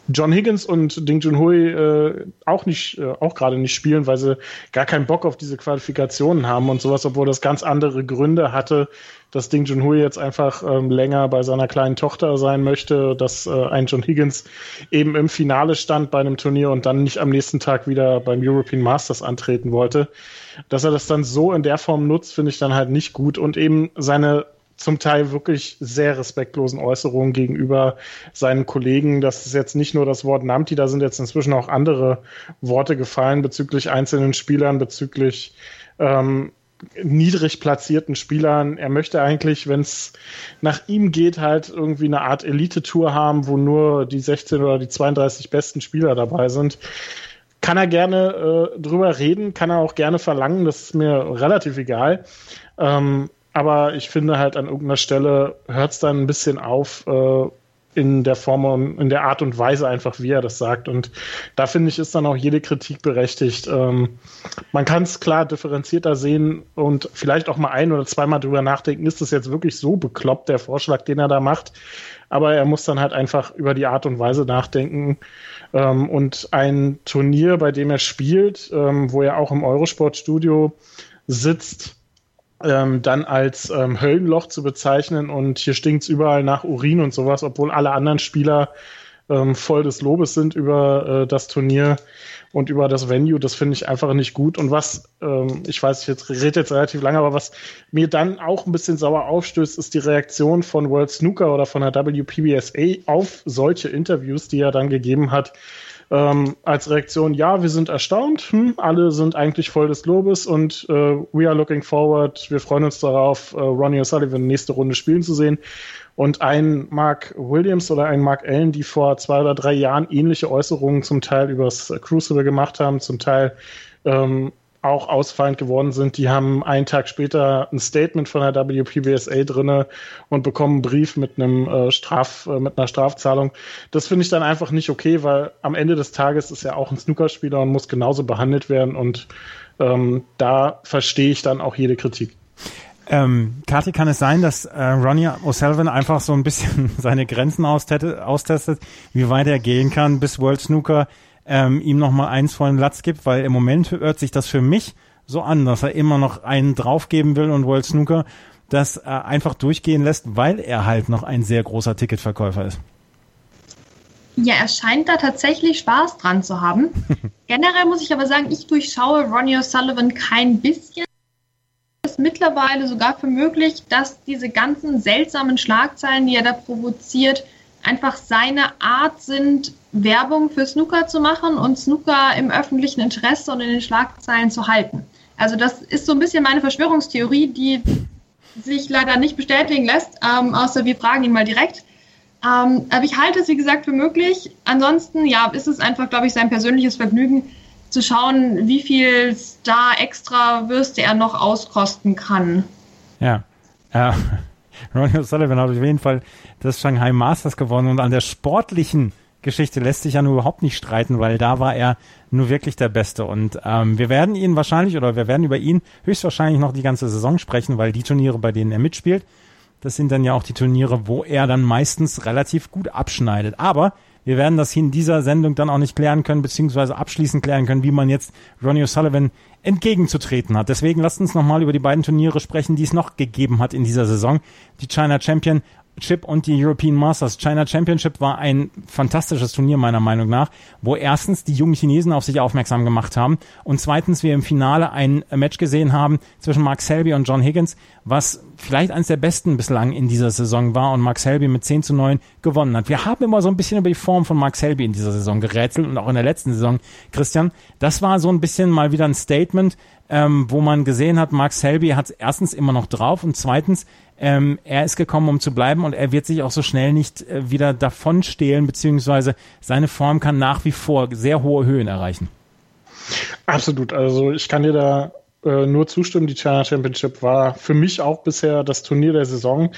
John Higgins und Ding Junhui äh, auch nicht, äh, auch gerade nicht spielen, weil sie gar keinen Bock auf diese Qualifikationen haben und sowas, obwohl das ganz andere Gründe hatte, dass Ding Junhui jetzt einfach ähm, länger bei seiner kleinen Tochter sein möchte, dass äh, ein John Higgins eben im Finale stand bei einem Turnier und dann nicht am nächsten Tag wieder beim European Masters antreten wollte. Dass er das dann so in der Form nutzt, finde ich dann halt nicht gut und eben seine zum Teil wirklich sehr respektlosen Äußerungen gegenüber seinen Kollegen. Das ist jetzt nicht nur das Wort Namti, da sind jetzt inzwischen auch andere Worte gefallen bezüglich einzelnen Spielern, bezüglich ähm, niedrig platzierten Spielern. Er möchte eigentlich, wenn es nach ihm geht, halt irgendwie eine Art Elite-Tour haben, wo nur die 16 oder die 32 besten Spieler dabei sind. Kann er gerne äh, drüber reden, kann er auch gerne verlangen, das ist mir relativ egal. Ähm, aber ich finde halt an irgendeiner Stelle hört es dann ein bisschen auf, äh, in der Form und in der Art und Weise einfach, wie er das sagt. Und da finde ich, ist dann auch jede Kritik berechtigt. Ähm, man kann es klar differenzierter sehen und vielleicht auch mal ein oder zweimal drüber nachdenken, ist das jetzt wirklich so bekloppt, der Vorschlag, den er da macht. Aber er muss dann halt einfach über die Art und Weise nachdenken. Ähm, und ein Turnier, bei dem er spielt, ähm, wo er auch im Eurosport-Studio sitzt, ähm, dann als ähm, Höllenloch zu bezeichnen und hier stinkt's überall nach Urin und sowas, obwohl alle anderen Spieler ähm, voll des Lobes sind über äh, das Turnier und über das Venue. Das finde ich einfach nicht gut. Und was, ähm, ich weiß, ich jetzt rede jetzt relativ lange, aber was mir dann auch ein bisschen sauer aufstößt, ist die Reaktion von World Snooker oder von der WPBSA auf solche Interviews, die er dann gegeben hat ähm, als Reaktion, ja, wir sind erstaunt, hm, alle sind eigentlich voll des Lobes und äh, we are looking forward, wir freuen uns darauf, äh, Ronnie O'Sullivan nächste Runde spielen zu sehen. Und ein Mark Williams oder ein Mark Allen, die vor zwei oder drei Jahren ähnliche Äußerungen zum Teil übers Crucible gemacht haben, zum Teil ähm, auch ausfallend geworden sind, die haben einen Tag später ein Statement von der WPBSA drinne und bekommen einen Brief mit einem äh, Straf, äh, mit einer Strafzahlung. Das finde ich dann einfach nicht okay, weil am Ende des Tages ist er auch ein Snookerspieler und muss genauso behandelt werden und ähm, da verstehe ich dann auch jede Kritik. Ähm, Kati, kann es sein, dass äh, Ronnie O'Sullivan einfach so ein bisschen seine Grenzen austestet, wie weit er gehen kann, bis World Snooker ähm, ihm noch mal eins vor den Latz gibt, weil im Moment hört sich das für mich so an, dass er immer noch einen draufgeben will und World Snooker das äh, einfach durchgehen lässt, weil er halt noch ein sehr großer Ticketverkäufer ist. Ja, er scheint da tatsächlich Spaß dran zu haben. Generell muss ich aber sagen, ich durchschaue Ronnie O'Sullivan kein bisschen. Es ist mittlerweile sogar für möglich, dass diese ganzen seltsamen Schlagzeilen, die er da provoziert, einfach seine Art sind, Werbung für Snooker zu machen und Snooker im öffentlichen Interesse und in den Schlagzeilen zu halten. Also das ist so ein bisschen meine Verschwörungstheorie, die sich leider nicht bestätigen lässt, ähm, außer wir fragen ihn mal direkt. Ähm, aber ich halte es, wie gesagt, für möglich. Ansonsten, ja, ist es einfach, glaube ich, sein persönliches Vergnügen, zu schauen, wie viel Star-Extra-Würste er noch auskosten kann. Ja. ja. Ronnie O'Sullivan hat auf jeden Fall das Shanghai Masters gewonnen und an der sportlichen Geschichte lässt sich ja nur überhaupt nicht streiten, weil da war er nur wirklich der Beste. Und ähm, wir werden ihn wahrscheinlich oder wir werden über ihn höchstwahrscheinlich noch die ganze Saison sprechen, weil die Turniere, bei denen er mitspielt, das sind dann ja auch die Turniere, wo er dann meistens relativ gut abschneidet. Aber wir werden das hier in dieser Sendung dann auch nicht klären können, beziehungsweise abschließend klären können, wie man jetzt Ronnie O'Sullivan entgegenzutreten hat. Deswegen lasst uns nochmal über die beiden Turniere sprechen, die es noch gegeben hat in dieser Saison. Die China Champion Chip und die European Masters China Championship war ein fantastisches Turnier meiner Meinung nach, wo erstens die jungen Chinesen auf sich aufmerksam gemacht haben und zweitens wir im Finale ein Match gesehen haben zwischen Mark Selby und John Higgins, was vielleicht eines der besten bislang in dieser Saison war und Mark Selby mit 10 zu 9 gewonnen hat. Wir haben immer so ein bisschen über die Form von Mark Selby in dieser Saison gerätselt und auch in der letzten Saison, Christian. Das war so ein bisschen mal wieder ein Statement, ähm, wo man gesehen hat, Mark Selby hat es erstens immer noch drauf und zweitens, ähm, er ist gekommen, um zu bleiben und er wird sich auch so schnell nicht äh, wieder davonstehlen, beziehungsweise seine Form kann nach wie vor sehr hohe Höhen erreichen. Absolut. Also ich kann dir da äh, nur zustimmen. Die China Championship war für mich auch bisher das Turnier der Saison.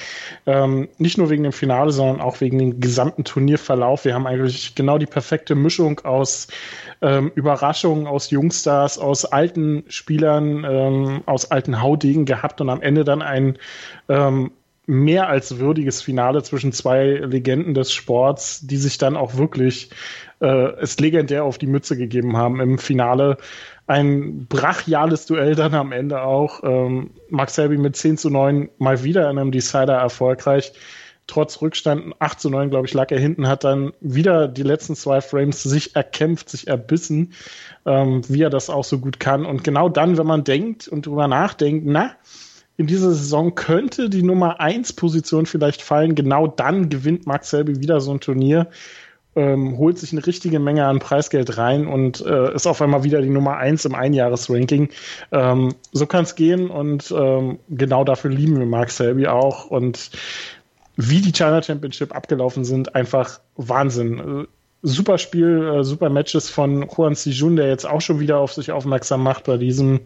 Ähm, nicht nur wegen dem Finale, sondern auch wegen dem gesamten Turnierverlauf. Wir haben eigentlich genau die perfekte Mischung aus ähm, Überraschungen, aus Jungstars, aus alten Spielern, ähm, aus alten Haudegen gehabt und am Ende dann ein ähm, mehr als würdiges Finale zwischen zwei Legenden des Sports, die sich dann auch wirklich äh, es legendär auf die Mütze gegeben haben im Finale ein brachiales Duell dann am Ende auch. Ähm, Max Selby mit 10 zu 9 mal wieder in einem Decider erfolgreich. Trotz Rückstand 8 zu 9, glaube ich, lag er hinten, hat dann wieder die letzten zwei Frames sich erkämpft, sich erbissen, ähm, wie er das auch so gut kann. Und genau dann, wenn man denkt und drüber nachdenkt, na, in dieser Saison könnte die Nummer 1 Position vielleicht fallen, genau dann gewinnt Max Selby wieder so ein Turnier ähm, holt sich eine richtige Menge an Preisgeld rein und äh, ist auf einmal wieder die Nummer eins im Einjahresranking. Ähm, so kann es gehen und ähm, genau dafür lieben wir Mark Selby auch und wie die China Championship abgelaufen sind, einfach Wahnsinn. Äh, super Spiel, äh, super Matches von Juan Sijun, der jetzt auch schon wieder auf sich aufmerksam macht bei diesem,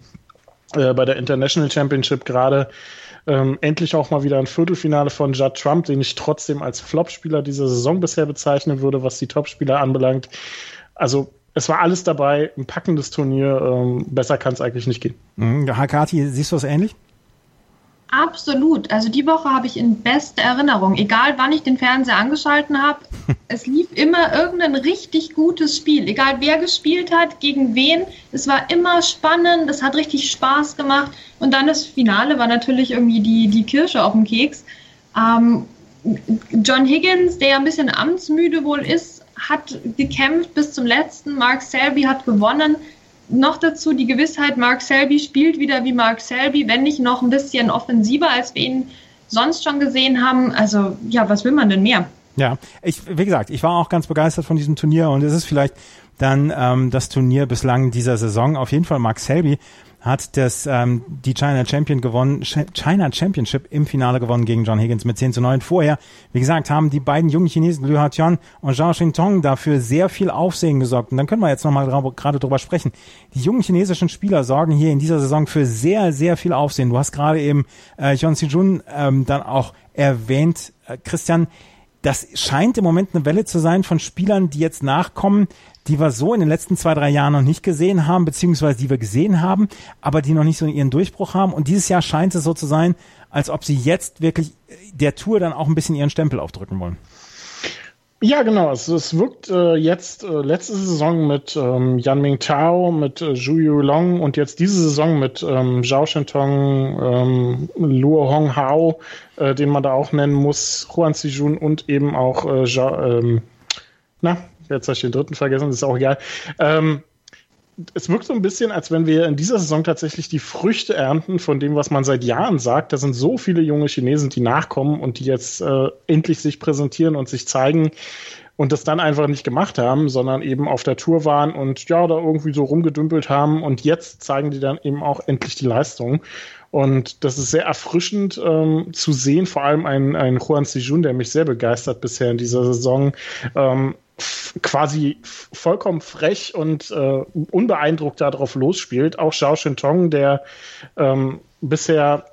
äh, bei der International Championship gerade. Ähm, endlich auch mal wieder ein Viertelfinale von Judd Trump, den ich trotzdem als Flop-Spieler dieser Saison bisher bezeichnen würde, was die Topspieler anbelangt. Also es war alles dabei, ein packendes Turnier. Ähm, besser kann es eigentlich nicht gehen. Mhm. Hakati, siehst du das ähnlich? Absolut. Also die Woche habe ich in bester Erinnerung. Egal wann ich den Fernseher angeschalten habe, es lief immer irgendein richtig gutes Spiel. Egal wer gespielt hat, gegen wen. Es war immer spannend, es hat richtig Spaß gemacht. Und dann das Finale war natürlich irgendwie die, die Kirsche auf dem Keks. Ähm, John Higgins, der ja ein bisschen amtsmüde wohl ist, hat gekämpft bis zum letzten. Mark Selby hat gewonnen noch dazu die Gewissheit, Mark Selby spielt wieder wie Mark Selby, wenn nicht noch ein bisschen offensiver, als wir ihn sonst schon gesehen haben. Also ja, was will man denn mehr? Ja, ich, wie gesagt, ich war auch ganz begeistert von diesem Turnier und es ist vielleicht dann ähm, das Turnier bislang dieser Saison. Auf jeden Fall Mark Selby hat das ähm, die China Champion gewonnen, China Championship im Finale gewonnen gegen John Higgins mit 10 zu 9. Vorher, wie gesagt, haben die beiden jungen Chinesen Liu Hatian und Zhao Xintong dafür sehr viel Aufsehen gesorgt. Und dann können wir jetzt nochmal gerade drüber sprechen. Die jungen chinesischen Spieler sorgen hier in dieser Saison für sehr, sehr viel Aufsehen. Du hast gerade eben äh, John Sijun ähm, dann auch erwähnt, äh, Christian das scheint im Moment eine Welle zu sein von Spielern, die jetzt nachkommen, die wir so in den letzten zwei, drei Jahren noch nicht gesehen haben, beziehungsweise die wir gesehen haben, aber die noch nicht so ihren Durchbruch haben. Und dieses Jahr scheint es so zu sein, als ob sie jetzt wirklich der Tour dann auch ein bisschen ihren Stempel aufdrücken wollen. Ja, genau. Es, es wirkt äh, jetzt äh, letzte Saison mit ähm, Yan Ming Tao, mit äh, Zhu Yu Long und jetzt diese Saison mit ähm, Zhao Shentong, ähm, Luo Hong Hao, äh, den man da auch nennen muss, Huan Zijun und eben auch äh, Zhao, ähm, na, jetzt habe ich den dritten vergessen, ist auch egal. Ähm, es wirkt so ein bisschen, als wenn wir in dieser Saison tatsächlich die Früchte ernten von dem, was man seit Jahren sagt. Da sind so viele junge Chinesen, die nachkommen und die jetzt äh, endlich sich präsentieren und sich zeigen und das dann einfach nicht gemacht haben, sondern eben auf der Tour waren und ja, da irgendwie so rumgedümpelt haben und jetzt zeigen die dann eben auch endlich die Leistung. Und das ist sehr erfrischend ähm, zu sehen, vor allem ein, ein Juan Sijun, der mich sehr begeistert bisher in dieser Saison. Ähm, quasi vollkommen frech und äh, unbeeindruckt darauf losspielt. Auch Xiao Shintong, der ähm, bisher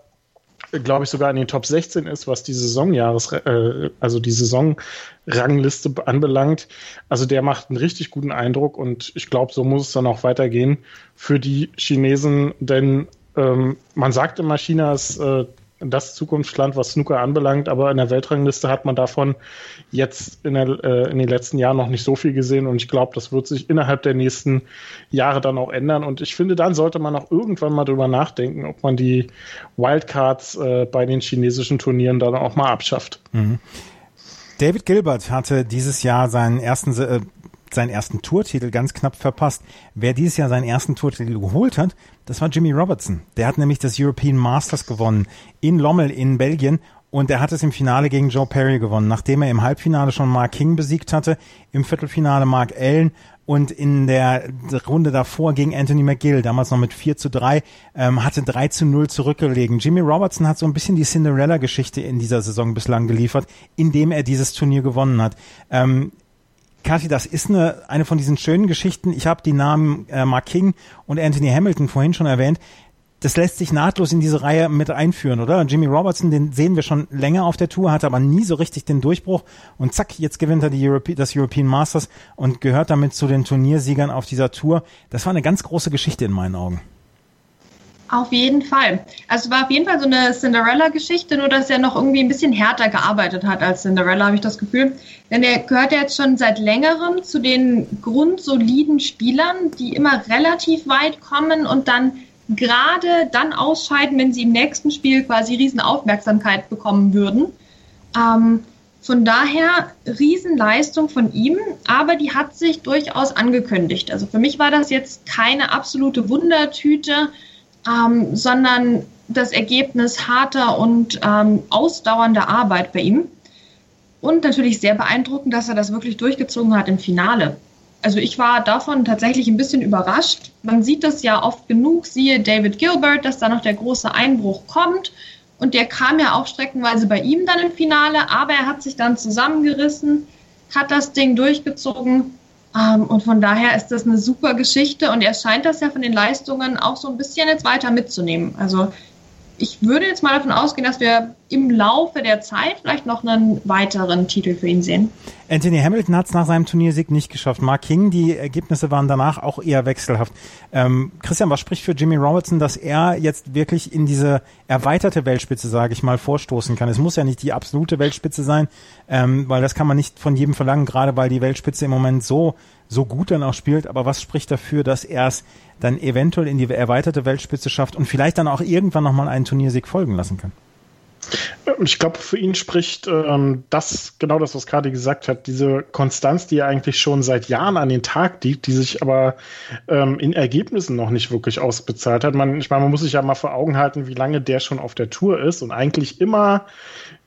glaube ich, sogar in den Top 16 ist, was die Saisonjahres, äh, also die Saisonrangliste anbelangt. Also der macht einen richtig guten Eindruck und ich glaube, so muss es dann auch weitergehen für die Chinesen, denn ähm, man sagt immer, China ist äh, das Zukunftsland, was Snooker anbelangt, aber in der Weltrangliste hat man davon jetzt in, der, äh, in den letzten Jahren noch nicht so viel gesehen und ich glaube, das wird sich innerhalb der nächsten Jahre dann auch ändern und ich finde, dann sollte man auch irgendwann mal drüber nachdenken, ob man die Wildcards äh, bei den chinesischen Turnieren dann auch mal abschafft. Mhm. David Gilbert hatte dieses Jahr seinen ersten äh, seinen ersten Tourtitel ganz knapp verpasst. Wer dieses Jahr seinen ersten Tourtitel geholt hat, das war Jimmy Robertson. Der hat nämlich das European Masters gewonnen in Lommel in Belgien und er hat es im Finale gegen Joe Perry gewonnen, nachdem er im Halbfinale schon Mark King besiegt hatte, im Viertelfinale Mark Allen und in der Runde davor gegen Anthony McGill, damals noch mit 4 zu 3, ähm, hatte 3 zu 0 zurückgelegen. Jimmy Robertson hat so ein bisschen die Cinderella-Geschichte in dieser Saison bislang geliefert, indem er dieses Turnier gewonnen hat. Ähm, Kathi, das ist eine, eine von diesen schönen Geschichten. Ich habe die Namen äh, Mark King und Anthony Hamilton vorhin schon erwähnt. Das lässt sich nahtlos in diese Reihe mit einführen, oder? Jimmy Robertson, den sehen wir schon länger auf der Tour, hat aber nie so richtig den Durchbruch. Und zack, jetzt gewinnt er die Europe das European Masters und gehört damit zu den Turniersiegern auf dieser Tour. Das war eine ganz große Geschichte in meinen Augen. Auf jeden Fall. Also es war auf jeden Fall so eine Cinderella-Geschichte, nur dass er noch irgendwie ein bisschen härter gearbeitet hat als Cinderella, habe ich das Gefühl. Denn er gehört ja jetzt schon seit längerem zu den grundsoliden Spielern, die immer relativ weit kommen und dann gerade dann ausscheiden, wenn sie im nächsten Spiel quasi Riesenaufmerksamkeit bekommen würden. Ähm, von daher Riesenleistung von ihm, aber die hat sich durchaus angekündigt. Also für mich war das jetzt keine absolute Wundertüte ähm, sondern das Ergebnis harter und ähm, ausdauernder Arbeit bei ihm. Und natürlich sehr beeindruckend, dass er das wirklich durchgezogen hat im Finale. Also ich war davon tatsächlich ein bisschen überrascht. Man sieht das ja oft genug, siehe David Gilbert, dass da noch der große Einbruch kommt. Und der kam ja auch streckenweise bei ihm dann im Finale, aber er hat sich dann zusammengerissen, hat das Ding durchgezogen und von daher ist das eine super Geschichte und er scheint das ja von den Leistungen auch so ein bisschen jetzt weiter mitzunehmen. Also ich würde jetzt mal davon ausgehen, dass wir im Laufe der Zeit vielleicht noch einen weiteren Titel für ihn sehen. Anthony Hamilton hat es nach seinem Turniersieg nicht geschafft. Mark King, die Ergebnisse waren danach auch eher wechselhaft. Ähm, Christian, was spricht für Jimmy Robertson, dass er jetzt wirklich in diese erweiterte Weltspitze, sage ich mal, vorstoßen kann? Es muss ja nicht die absolute Weltspitze sein, ähm, weil das kann man nicht von jedem verlangen, gerade weil die Weltspitze im Moment so so gut dann auch spielt. Aber was spricht dafür, dass er es dann eventuell in die erweiterte Weltspitze schafft und vielleicht dann auch irgendwann nochmal einen Turniersieg folgen lassen kann? Ich glaube, für ihn spricht ähm, das, genau das, was Kadi gesagt hat, diese Konstanz, die er eigentlich schon seit Jahren an den Tag liegt, die sich aber ähm, in Ergebnissen noch nicht wirklich ausbezahlt hat. Man, ich meine, man muss sich ja mal vor Augen halten, wie lange der schon auf der Tour ist und eigentlich immer,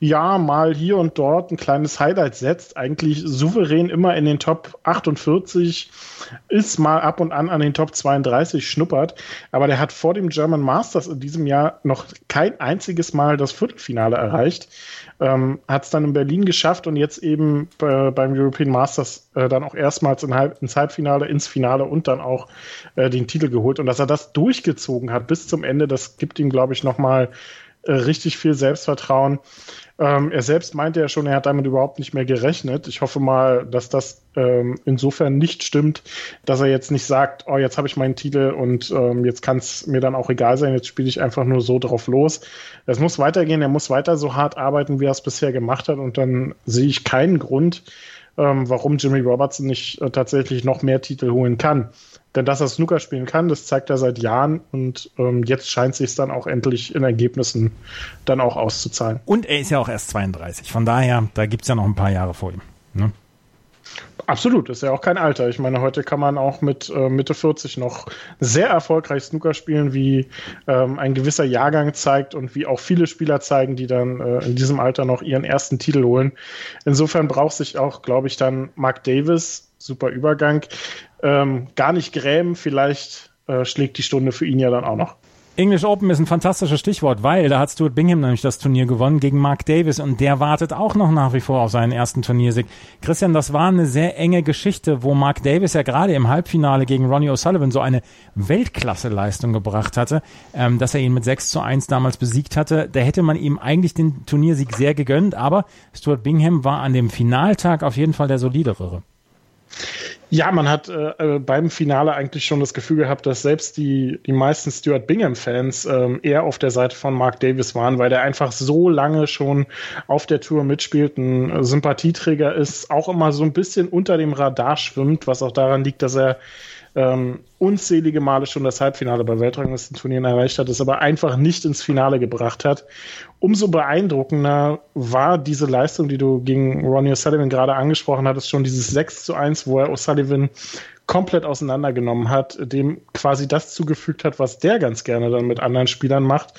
ja, mal hier und dort ein kleines Highlight setzt, eigentlich souverän immer in den Top 48 ist, mal ab und an an den Top 32 schnuppert. Aber der hat vor dem German Masters in diesem Jahr noch kein einziges Mal das Viertelfinale erreicht. Ähm, hat es dann in Berlin geschafft und jetzt eben äh, beim European Masters äh, dann auch erstmals in Halb ins Halbfinale, ins Finale und dann auch äh, den Titel geholt. Und dass er das durchgezogen hat bis zum Ende, das gibt ihm, glaube ich, nochmal äh, richtig viel Selbstvertrauen. Ähm, er selbst meinte ja schon, er hat damit überhaupt nicht mehr gerechnet. Ich hoffe mal, dass das ähm, insofern nicht stimmt, dass er jetzt nicht sagt, oh, jetzt habe ich meinen Titel und ähm, jetzt kann es mir dann auch egal sein, jetzt spiele ich einfach nur so drauf los. Es muss weitergehen, er muss weiter so hart arbeiten, wie er es bisher gemacht hat und dann sehe ich keinen Grund, ähm, warum Jimmy Robertson nicht äh, tatsächlich noch mehr Titel holen kann. Denn dass er Snooker spielen kann, das zeigt er seit Jahren und ähm, jetzt scheint sich dann auch endlich in Ergebnissen dann auch auszuzahlen. Und er ist ja auch erst 32. Von daher, da gibt es ja noch ein paar Jahre vor ihm. Ne? Absolut, ist ja auch kein Alter. Ich meine, heute kann man auch mit äh, Mitte 40 noch sehr erfolgreich Snooker spielen, wie ähm, ein gewisser Jahrgang zeigt und wie auch viele Spieler zeigen, die dann äh, in diesem Alter noch ihren ersten Titel holen. Insofern braucht sich auch, glaube ich, dann Mark Davis, super Übergang, ähm, gar nicht grämen. Vielleicht äh, schlägt die Stunde für ihn ja dann auch noch. English Open ist ein fantastisches Stichwort, weil da hat Stuart Bingham nämlich das Turnier gewonnen gegen Mark Davis und der wartet auch noch nach wie vor auf seinen ersten Turniersieg. Christian, das war eine sehr enge Geschichte, wo Mark Davis ja gerade im Halbfinale gegen Ronnie O'Sullivan so eine Weltklasse-Leistung gebracht hatte, ähm, dass er ihn mit 6 zu 1 damals besiegt hatte. Da hätte man ihm eigentlich den Turniersieg sehr gegönnt, aber Stuart Bingham war an dem Finaltag auf jeden Fall der solidere. Ja, man hat äh, äh, beim Finale eigentlich schon das Gefühl gehabt, dass selbst die, die meisten Stuart Bingham-Fans ähm, eher auf der Seite von Mark Davis waren, weil der einfach so lange schon auf der Tour mitspielt, ein Sympathieträger ist, auch immer so ein bisschen unter dem Radar schwimmt, was auch daran liegt, dass er ähm, unzählige Male schon das Halbfinale bei Weltranglistenturnieren erreicht hat, es aber einfach nicht ins Finale gebracht hat. Umso beeindruckender war diese Leistung, die du gegen Ronnie O'Sullivan gerade angesprochen hattest, schon dieses 6 zu 1, wo er O'Sullivan komplett auseinandergenommen hat, dem quasi das zugefügt hat, was der ganz gerne dann mit anderen Spielern macht.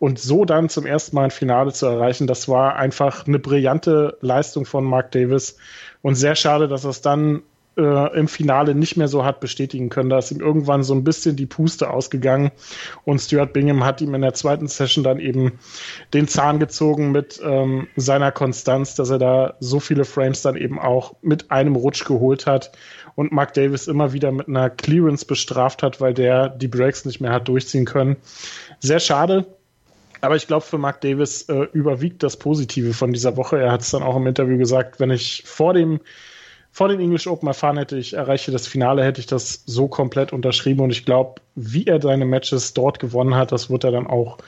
Und so dann zum ersten Mal ein Finale zu erreichen, das war einfach eine brillante Leistung von Mark Davis. Und sehr schade, dass er es dann äh, im Finale nicht mehr so hat bestätigen können. Da ist ihm irgendwann so ein bisschen die Puste ausgegangen und Stuart Bingham hat ihm in der zweiten Session dann eben den Zahn gezogen mit ähm, seiner Konstanz, dass er da so viele Frames dann eben auch mit einem Rutsch geholt hat und Mark Davis immer wieder mit einer Clearance bestraft hat, weil der die Breaks nicht mehr hat durchziehen können. Sehr schade. Aber ich glaube, für Mark Davis äh, überwiegt das Positive von dieser Woche. Er hat es dann auch im Interview gesagt, wenn ich vor dem vor den English Open erfahren hätte, ich erreiche das Finale, hätte ich das so komplett unterschrieben und ich glaube, wie er seine Matches dort gewonnen hat, das wird er dann auch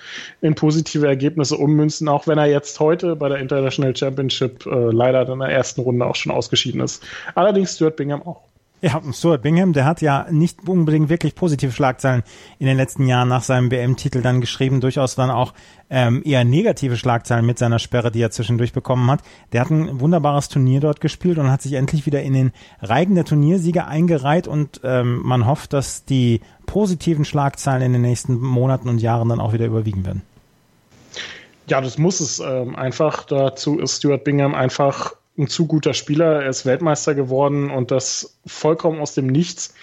in positive Ergebnisse ummünzen, auch wenn er jetzt heute bei der International Championship äh, leider in der ersten Runde auch schon ausgeschieden ist. Allerdings Stuart Bingham auch. Ja, Stuart Bingham, der hat ja nicht unbedingt wirklich positive Schlagzeilen in den letzten Jahren nach seinem WM-Titel dann geschrieben, durchaus dann auch ähm, eher negative Schlagzeilen mit seiner Sperre, die er zwischendurch bekommen hat. Der hat ein wunderbares Turnier dort gespielt und hat sich endlich wieder in den Reigen der Turniersieger eingereiht und ähm, man hofft, dass die positiven Schlagzeilen in den nächsten Monaten und Jahren dann auch wieder überwiegen werden. Ja, das muss es ähm, einfach. Dazu ist Stuart Bingham einfach ein zu guter Spieler. Er ist Weltmeister geworden und das vollkommen aus dem Nichts,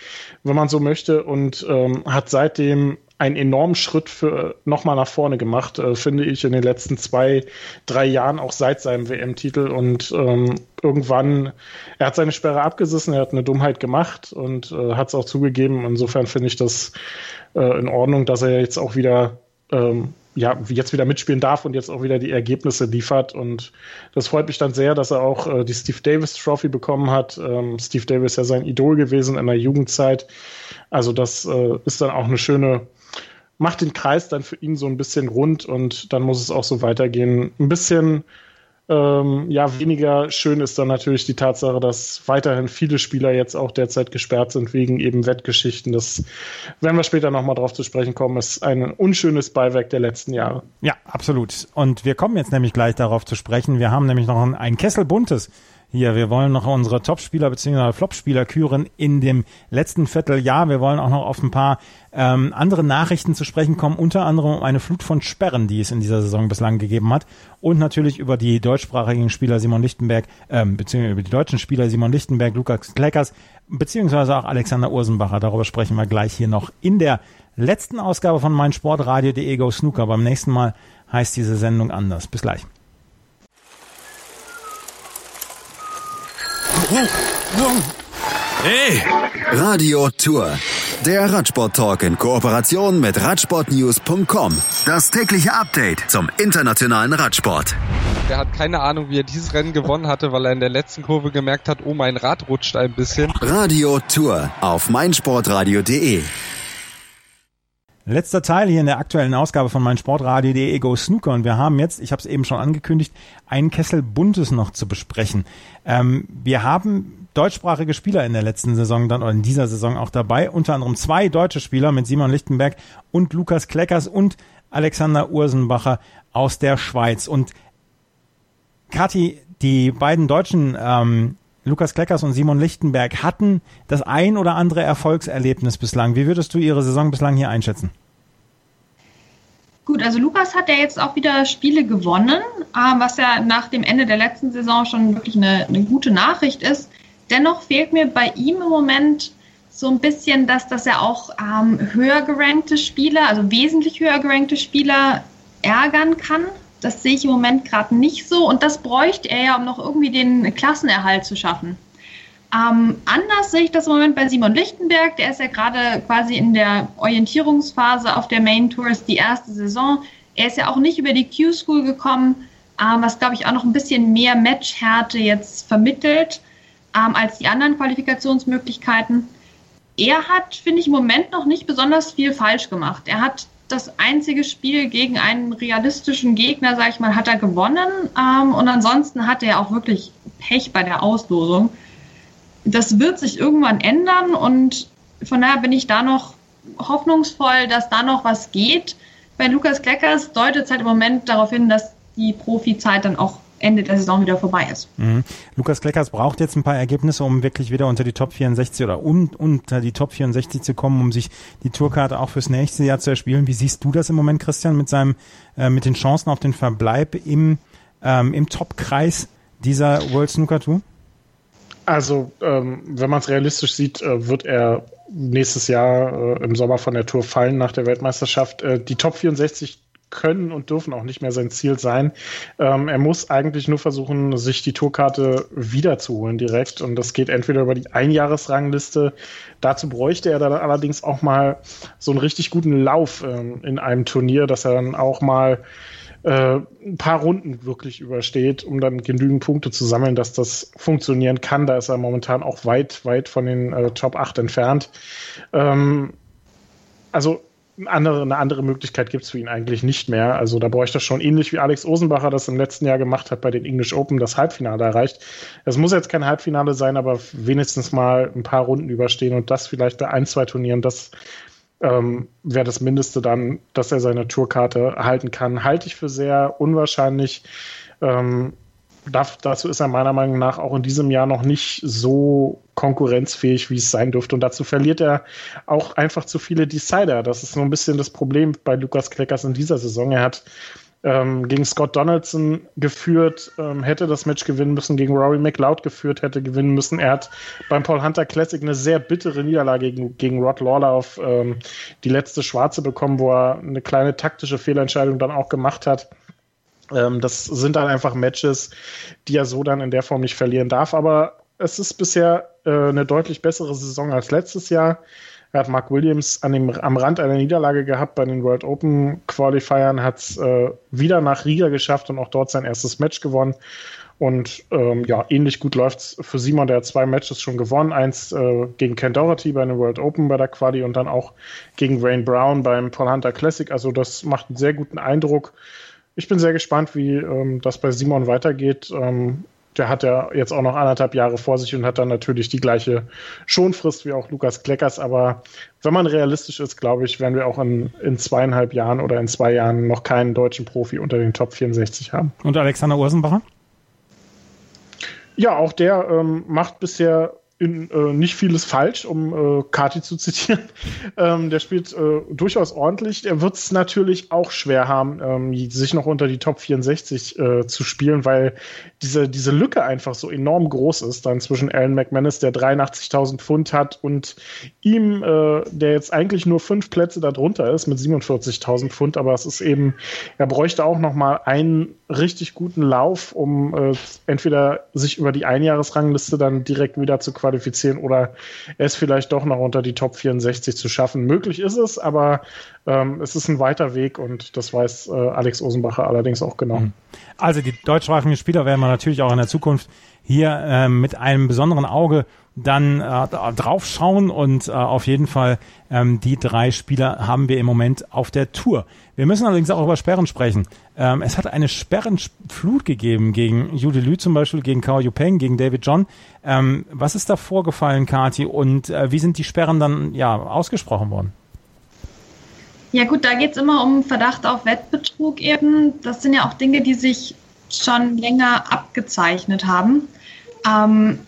wenn man so möchte, und ähm, hat seitdem einen enormen Schritt für nochmal nach vorne gemacht, äh, finde ich, in den letzten zwei, drei Jahren, auch seit seinem WM-Titel. Und ähm, irgendwann, er hat seine Sperre abgesissen, er hat eine Dummheit gemacht und äh, hat es auch zugegeben. Insofern finde ich das äh, in Ordnung, dass er jetzt auch wieder ähm, ja, jetzt wieder mitspielen darf und jetzt auch wieder die Ergebnisse liefert. Und das freut mich dann sehr, dass er auch äh, die Steve Davis Trophy bekommen hat. Ähm, Steve Davis ist ja sein Idol gewesen in der Jugendzeit. Also das äh, ist dann auch eine schöne, macht den Kreis dann für ihn so ein bisschen rund und dann muss es auch so weitergehen. Ein bisschen ähm, ja, weniger schön ist dann natürlich die Tatsache, dass weiterhin viele Spieler jetzt auch derzeit gesperrt sind wegen eben Wettgeschichten. Das werden wir später nochmal drauf zu sprechen kommen. Ist ein unschönes Beiwerk der letzten Jahre. Ja, absolut. Und wir kommen jetzt nämlich gleich darauf zu sprechen. Wir haben nämlich noch ein, Kessel buntes hier, wir wollen noch unsere Topspieler bzw. Flopspieler küren in dem letzten Vierteljahr. Wir wollen auch noch auf ein paar ähm, andere Nachrichten zu sprechen kommen, unter anderem um eine Flut von Sperren, die es in dieser Saison bislang gegeben hat. Und natürlich über die deutschsprachigen Spieler Simon Lichtenberg, ähm, beziehungsweise über die deutschen Spieler Simon Lichtenberg, Lukas Kleckers, beziehungsweise auch Alexander Ursenbacher. Darüber sprechen wir gleich hier noch in der letzten Ausgabe von meinsportradio.de Go Snooker. Beim nächsten Mal heißt diese Sendung anders. Bis gleich. Hey! Radio Tour. Der Radsport-Talk in Kooperation mit Radsportnews.com. Das tägliche Update zum internationalen Radsport. Er hat keine Ahnung, wie er dieses Rennen gewonnen hatte, weil er in der letzten Kurve gemerkt hat, oh, mein Rad rutscht ein bisschen. Radio Tour auf meinsportradio.de. Letzter Teil hier in der aktuellen Ausgabe von meinsportradio.de Go Snooker und wir haben jetzt, ich habe es eben schon angekündigt, einen Kessel Buntes noch zu besprechen. Ähm, wir haben deutschsprachige Spieler in der letzten Saison dann oder in dieser Saison auch dabei, unter anderem zwei deutsche Spieler mit Simon Lichtenberg und Lukas Kleckers und Alexander Ursenbacher aus der Schweiz. Und Kathi, die beiden deutschen ähm, Lukas Kleckers und Simon Lichtenberg hatten das ein oder andere Erfolgserlebnis bislang. Wie würdest du ihre Saison bislang hier einschätzen? Gut, also Lukas hat ja jetzt auch wieder Spiele gewonnen, ähm, was ja nach dem Ende der letzten Saison schon wirklich eine, eine gute Nachricht ist. Dennoch fehlt mir bei ihm im Moment so ein bisschen, dass das ja auch ähm, höher gerankte Spieler, also wesentlich höher gerankte Spieler ärgern kann. Das sehe ich im Moment gerade nicht so und das bräuchte er ja, um noch irgendwie den Klassenerhalt zu schaffen. Ähm, anders sehe ich das im Moment bei Simon Lichtenberg. Der ist ja gerade quasi in der Orientierungsphase auf der Main Tour, ist die erste Saison. Er ist ja auch nicht über die Q-School gekommen, ähm, was, glaube ich, auch noch ein bisschen mehr Matchhärte jetzt vermittelt ähm, als die anderen Qualifikationsmöglichkeiten. Er hat, finde ich, im Moment noch nicht besonders viel falsch gemacht. Er hat das einzige Spiel gegen einen realistischen Gegner, sag ich mal, hat er gewonnen. Ähm, und ansonsten hat er auch wirklich Pech bei der Auslosung. Das wird sich irgendwann ändern und von daher bin ich da noch hoffnungsvoll, dass da noch was geht. Bei Lukas Kleckers deutet es halt im Moment darauf hin, dass die Profizeit dann auch Ende der Saison wieder vorbei ist. Mhm. Lukas Kleckers braucht jetzt ein paar Ergebnisse, um wirklich wieder unter die Top 64 oder um, unter die Top 64 zu kommen, um sich die Tourkarte auch fürs nächste Jahr zu erspielen. Wie siehst du das im Moment, Christian, mit seinem, äh, mit den Chancen auf den Verbleib im, ähm, im Top-Kreis dieser World Snooker Tour? Also, ähm, wenn man es realistisch sieht, äh, wird er nächstes Jahr äh, im Sommer von der Tour fallen nach der Weltmeisterschaft. Äh, die Top 64 können und dürfen auch nicht mehr sein Ziel sein. Ähm, er muss eigentlich nur versuchen, sich die Tourkarte wiederzuholen direkt. Und das geht entweder über die Einjahresrangliste. Dazu bräuchte er dann allerdings auch mal so einen richtig guten Lauf ähm, in einem Turnier, dass er dann auch mal äh, ein paar Runden wirklich übersteht, um dann genügend Punkte zu sammeln, dass das funktionieren kann. Da ist er momentan auch weit, weit von den äh, Top 8 entfernt. Ähm, also andere, eine andere Möglichkeit gibt es für ihn eigentlich nicht mehr. Also da bräuchte er schon ähnlich wie Alex Osenbacher das im letzten Jahr gemacht hat bei den English Open, das Halbfinale erreicht. Es muss jetzt kein Halbfinale sein, aber wenigstens mal ein paar Runden überstehen und das vielleicht bei ein, zwei Turnieren, das ähm, wäre das Mindeste dann, dass er seine Tourkarte erhalten kann. Halte ich für sehr unwahrscheinlich. Ähm, dazu ist er meiner Meinung nach auch in diesem Jahr noch nicht so konkurrenzfähig, wie es sein dürfte. Und dazu verliert er auch einfach zu viele Decider. Das ist so ein bisschen das Problem bei Lukas Kleckers in dieser Saison. Er hat ähm, gegen Scott Donaldson geführt, ähm, hätte das Match gewinnen müssen, gegen Rory McLeod geführt, hätte gewinnen müssen. Er hat beim Paul Hunter Classic eine sehr bittere Niederlage gegen, gegen Rod Lawler auf ähm, die letzte Schwarze bekommen, wo er eine kleine taktische Fehlentscheidung dann auch gemacht hat. Ähm, das sind dann einfach Matches, die er so dann in der Form nicht verlieren darf. Aber es ist bisher äh, eine deutlich bessere Saison als letztes Jahr. Er hat Mark Williams an dem, am Rand einer Niederlage gehabt bei den World Open Qualifiern, hat es äh, wieder nach Riga geschafft und auch dort sein erstes Match gewonnen. Und ähm, ja, ähnlich gut läuft es für Simon, der hat zwei Matches schon gewonnen. Eins äh, gegen Ken Doherty bei den World Open bei der Quali und dann auch gegen Wayne Brown beim Paul Hunter Classic. Also das macht einen sehr guten Eindruck. Ich bin sehr gespannt, wie ähm, das bei Simon weitergeht. Ähm, der hat ja jetzt auch noch anderthalb Jahre vor sich und hat dann natürlich die gleiche Schonfrist wie auch Lukas Kleckers. Aber wenn man realistisch ist, glaube ich, werden wir auch in, in zweieinhalb Jahren oder in zwei Jahren noch keinen deutschen Profi unter den Top 64 haben. Und Alexander Ursenbacher? Ja, auch der ähm, macht bisher in, äh, nicht vieles falsch, um äh, Kati zu zitieren. ähm, der spielt äh, durchaus ordentlich. Er wird es natürlich auch schwer haben, ähm, sich noch unter die Top 64 äh, zu spielen, weil diese, diese Lücke einfach so enorm groß ist dann zwischen Alan McManus, der 83.000 Pfund hat, und ihm, äh, der jetzt eigentlich nur fünf Plätze darunter ist mit 47.000 Pfund, aber es ist eben, er bräuchte auch noch mal einen richtig guten Lauf, um äh, entweder sich über die Einjahresrangliste dann direkt wieder zu qualifizieren oder es vielleicht doch noch unter die Top 64 zu schaffen. Möglich ist es, aber ähm, es ist ein weiter Weg und das weiß äh, Alex Osenbacher allerdings auch genau. Mhm. Also die deutschsprachigen Spieler werden wir natürlich auch in der Zukunft hier äh, mit einem besonderen Auge dann äh, draufschauen und äh, auf jeden Fall ähm, die drei Spieler haben wir im Moment auf der Tour. Wir müssen allerdings auch über Sperren sprechen. Ähm, es hat eine Sperrenflut gegeben gegen Jude Lü zum Beispiel, gegen Kao Yupeng, gegen David John. Ähm, was ist da vorgefallen, Kati, und äh, wie sind die Sperren dann ja ausgesprochen worden? Ja gut, da geht es immer um Verdacht auf Wettbetrug eben. Das sind ja auch Dinge, die sich schon länger abgezeichnet haben. Ähm,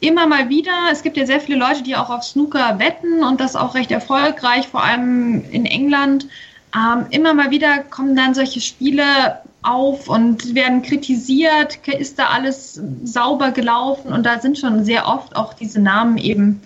immer mal wieder, es gibt ja sehr viele Leute, die auch auf Snooker wetten und das auch recht erfolgreich, vor allem in England. Ähm, immer mal wieder kommen dann solche Spiele auf und werden kritisiert, ist da alles sauber gelaufen und da sind schon sehr oft auch diese Namen eben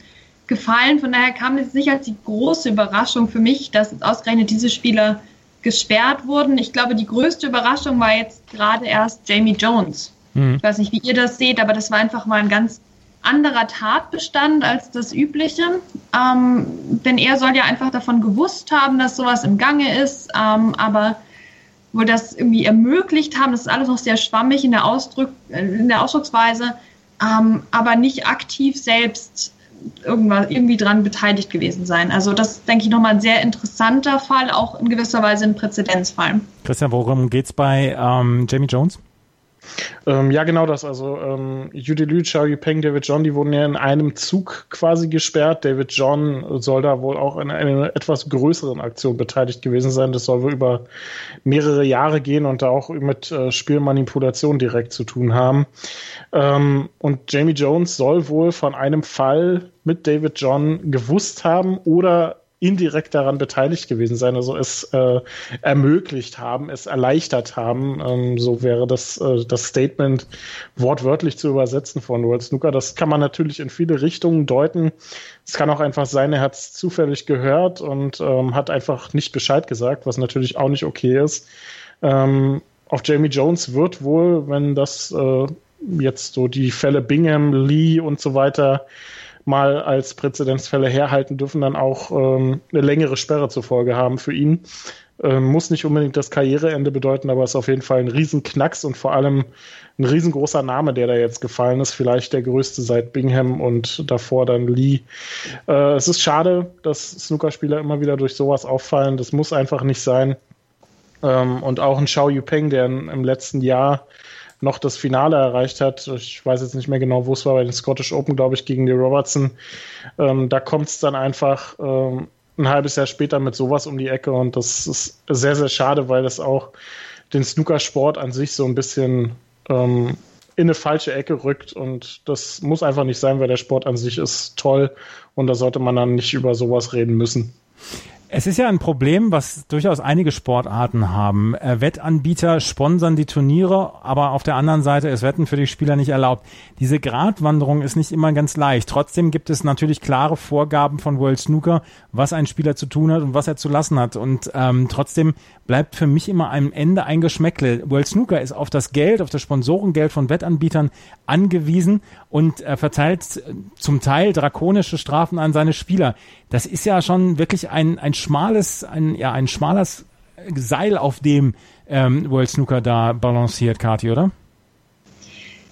gefallen. Von daher kam es nicht als die große Überraschung für mich, dass ausgerechnet diese Spieler gesperrt wurden. Ich glaube, die größte Überraschung war jetzt gerade erst Jamie Jones. Mhm. Ich weiß nicht, wie ihr das seht, aber das war einfach mal ein ganz anderer Tatbestand als das übliche. Ähm, denn er soll ja einfach davon gewusst haben, dass sowas im Gange ist, ähm, aber wohl das irgendwie ermöglicht haben, das ist alles noch sehr schwammig in der, Ausdruck, in der Ausdrucksweise, ähm, aber nicht aktiv selbst irgendwas, irgendwie dran beteiligt gewesen sein. Also das denke ich nochmal ein sehr interessanter Fall, auch in gewisser Weise ein Präzedenzfall. Christian, worum geht es bei ähm, Jamie Jones? Ähm, ja, genau das. Also ähm, Judy Lü, Xiao Yupeng, David John, die wurden ja in einem Zug quasi gesperrt. David John soll da wohl auch in einer etwas größeren Aktion beteiligt gewesen sein. Das soll wohl über mehrere Jahre gehen und da auch mit äh, Spielmanipulation direkt zu tun haben. Ähm, und Jamie Jones soll wohl von einem Fall mit David John gewusst haben oder indirekt daran beteiligt gewesen sein, also es äh, ermöglicht haben, es erleichtert haben. Ähm, so wäre das, äh, das Statement wortwörtlich zu übersetzen von World Snooker. Das kann man natürlich in viele Richtungen deuten. Es kann auch einfach sein, er hat es zufällig gehört und ähm, hat einfach nicht Bescheid gesagt, was natürlich auch nicht okay ist. Ähm, auf Jamie Jones wird wohl, wenn das äh, jetzt so die Fälle Bingham, Lee und so weiter mal als Präzedenzfälle herhalten, dürfen dann auch ähm, eine längere Sperre zur Folge haben für ihn. Ähm, muss nicht unbedingt das Karriereende bedeuten, aber ist auf jeden Fall ein Riesenknacks und vor allem ein riesengroßer Name, der da jetzt gefallen ist. Vielleicht der größte seit Bingham und davor dann Lee. Äh, es ist schade, dass Snookerspieler immer wieder durch sowas auffallen. Das muss einfach nicht sein. Ähm, und auch ein Xiao Yupeng, der im letzten Jahr noch das Finale erreicht hat. Ich weiß jetzt nicht mehr genau, wo es war, bei den Scottish Open, glaube ich, gegen die Robertson. Ähm, da kommt es dann einfach ähm, ein halbes Jahr später mit sowas um die Ecke und das ist sehr, sehr schade, weil das auch den Snookersport an sich so ein bisschen ähm, in eine falsche Ecke rückt und das muss einfach nicht sein, weil der Sport an sich ist toll und da sollte man dann nicht über sowas reden müssen. Es ist ja ein Problem, was durchaus einige Sportarten haben. Äh, Wettanbieter sponsern die Turniere, aber auf der anderen Seite ist Wetten für die Spieler nicht erlaubt. Diese Gratwanderung ist nicht immer ganz leicht. Trotzdem gibt es natürlich klare Vorgaben von World Snooker, was ein Spieler zu tun hat und was er zu lassen hat. Und ähm, trotzdem bleibt für mich immer am Ende ein Geschmäckle. World Snooker ist auf das Geld, auf das Sponsorengeld von Wettanbietern angewiesen und äh, verteilt zum Teil drakonische Strafen an seine Spieler. Das ist ja schon wirklich ein, ein schmales, ein, ja, ein schmales Seil, auf dem ähm, World Snooker da balanciert, Kati, oder?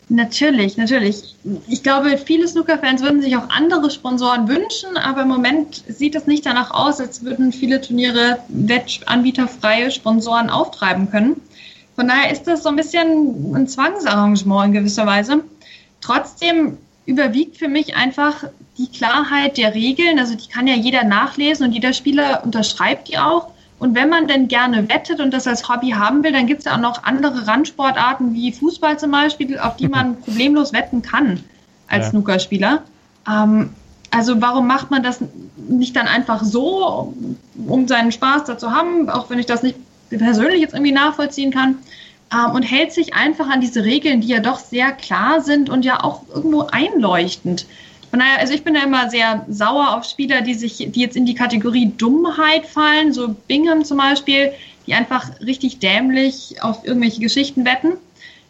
Natürlich, natürlich. Ich glaube, viele Snooker-Fans würden sich auch andere Sponsoren wünschen, aber im Moment sieht es nicht danach aus, als würden viele Turniere wettanbieterfreie Sponsoren auftreiben können. Von daher ist das so ein bisschen ein Zwangsarrangement in gewisser Weise. Trotzdem überwiegt für mich einfach die Klarheit der Regeln. Also die kann ja jeder nachlesen und jeder Spieler unterschreibt die auch. Und wenn man denn gerne wettet und das als Hobby haben will, dann gibt es ja auch noch andere Randsportarten wie Fußball zum Beispiel, auf die man problemlos wetten kann als ja. Snookerspieler. Ähm, also warum macht man das nicht dann einfach so, um seinen Spaß dazu haben, auch wenn ich das nicht persönlich jetzt irgendwie nachvollziehen kann, ähm, und hält sich einfach an diese Regeln, die ja doch sehr klar sind und ja auch irgendwo einleuchtend. Von daher, also ich bin ja immer sehr sauer auf Spieler, die sich, die jetzt in die Kategorie Dummheit fallen, so Bingham zum Beispiel, die einfach richtig dämlich auf irgendwelche Geschichten wetten,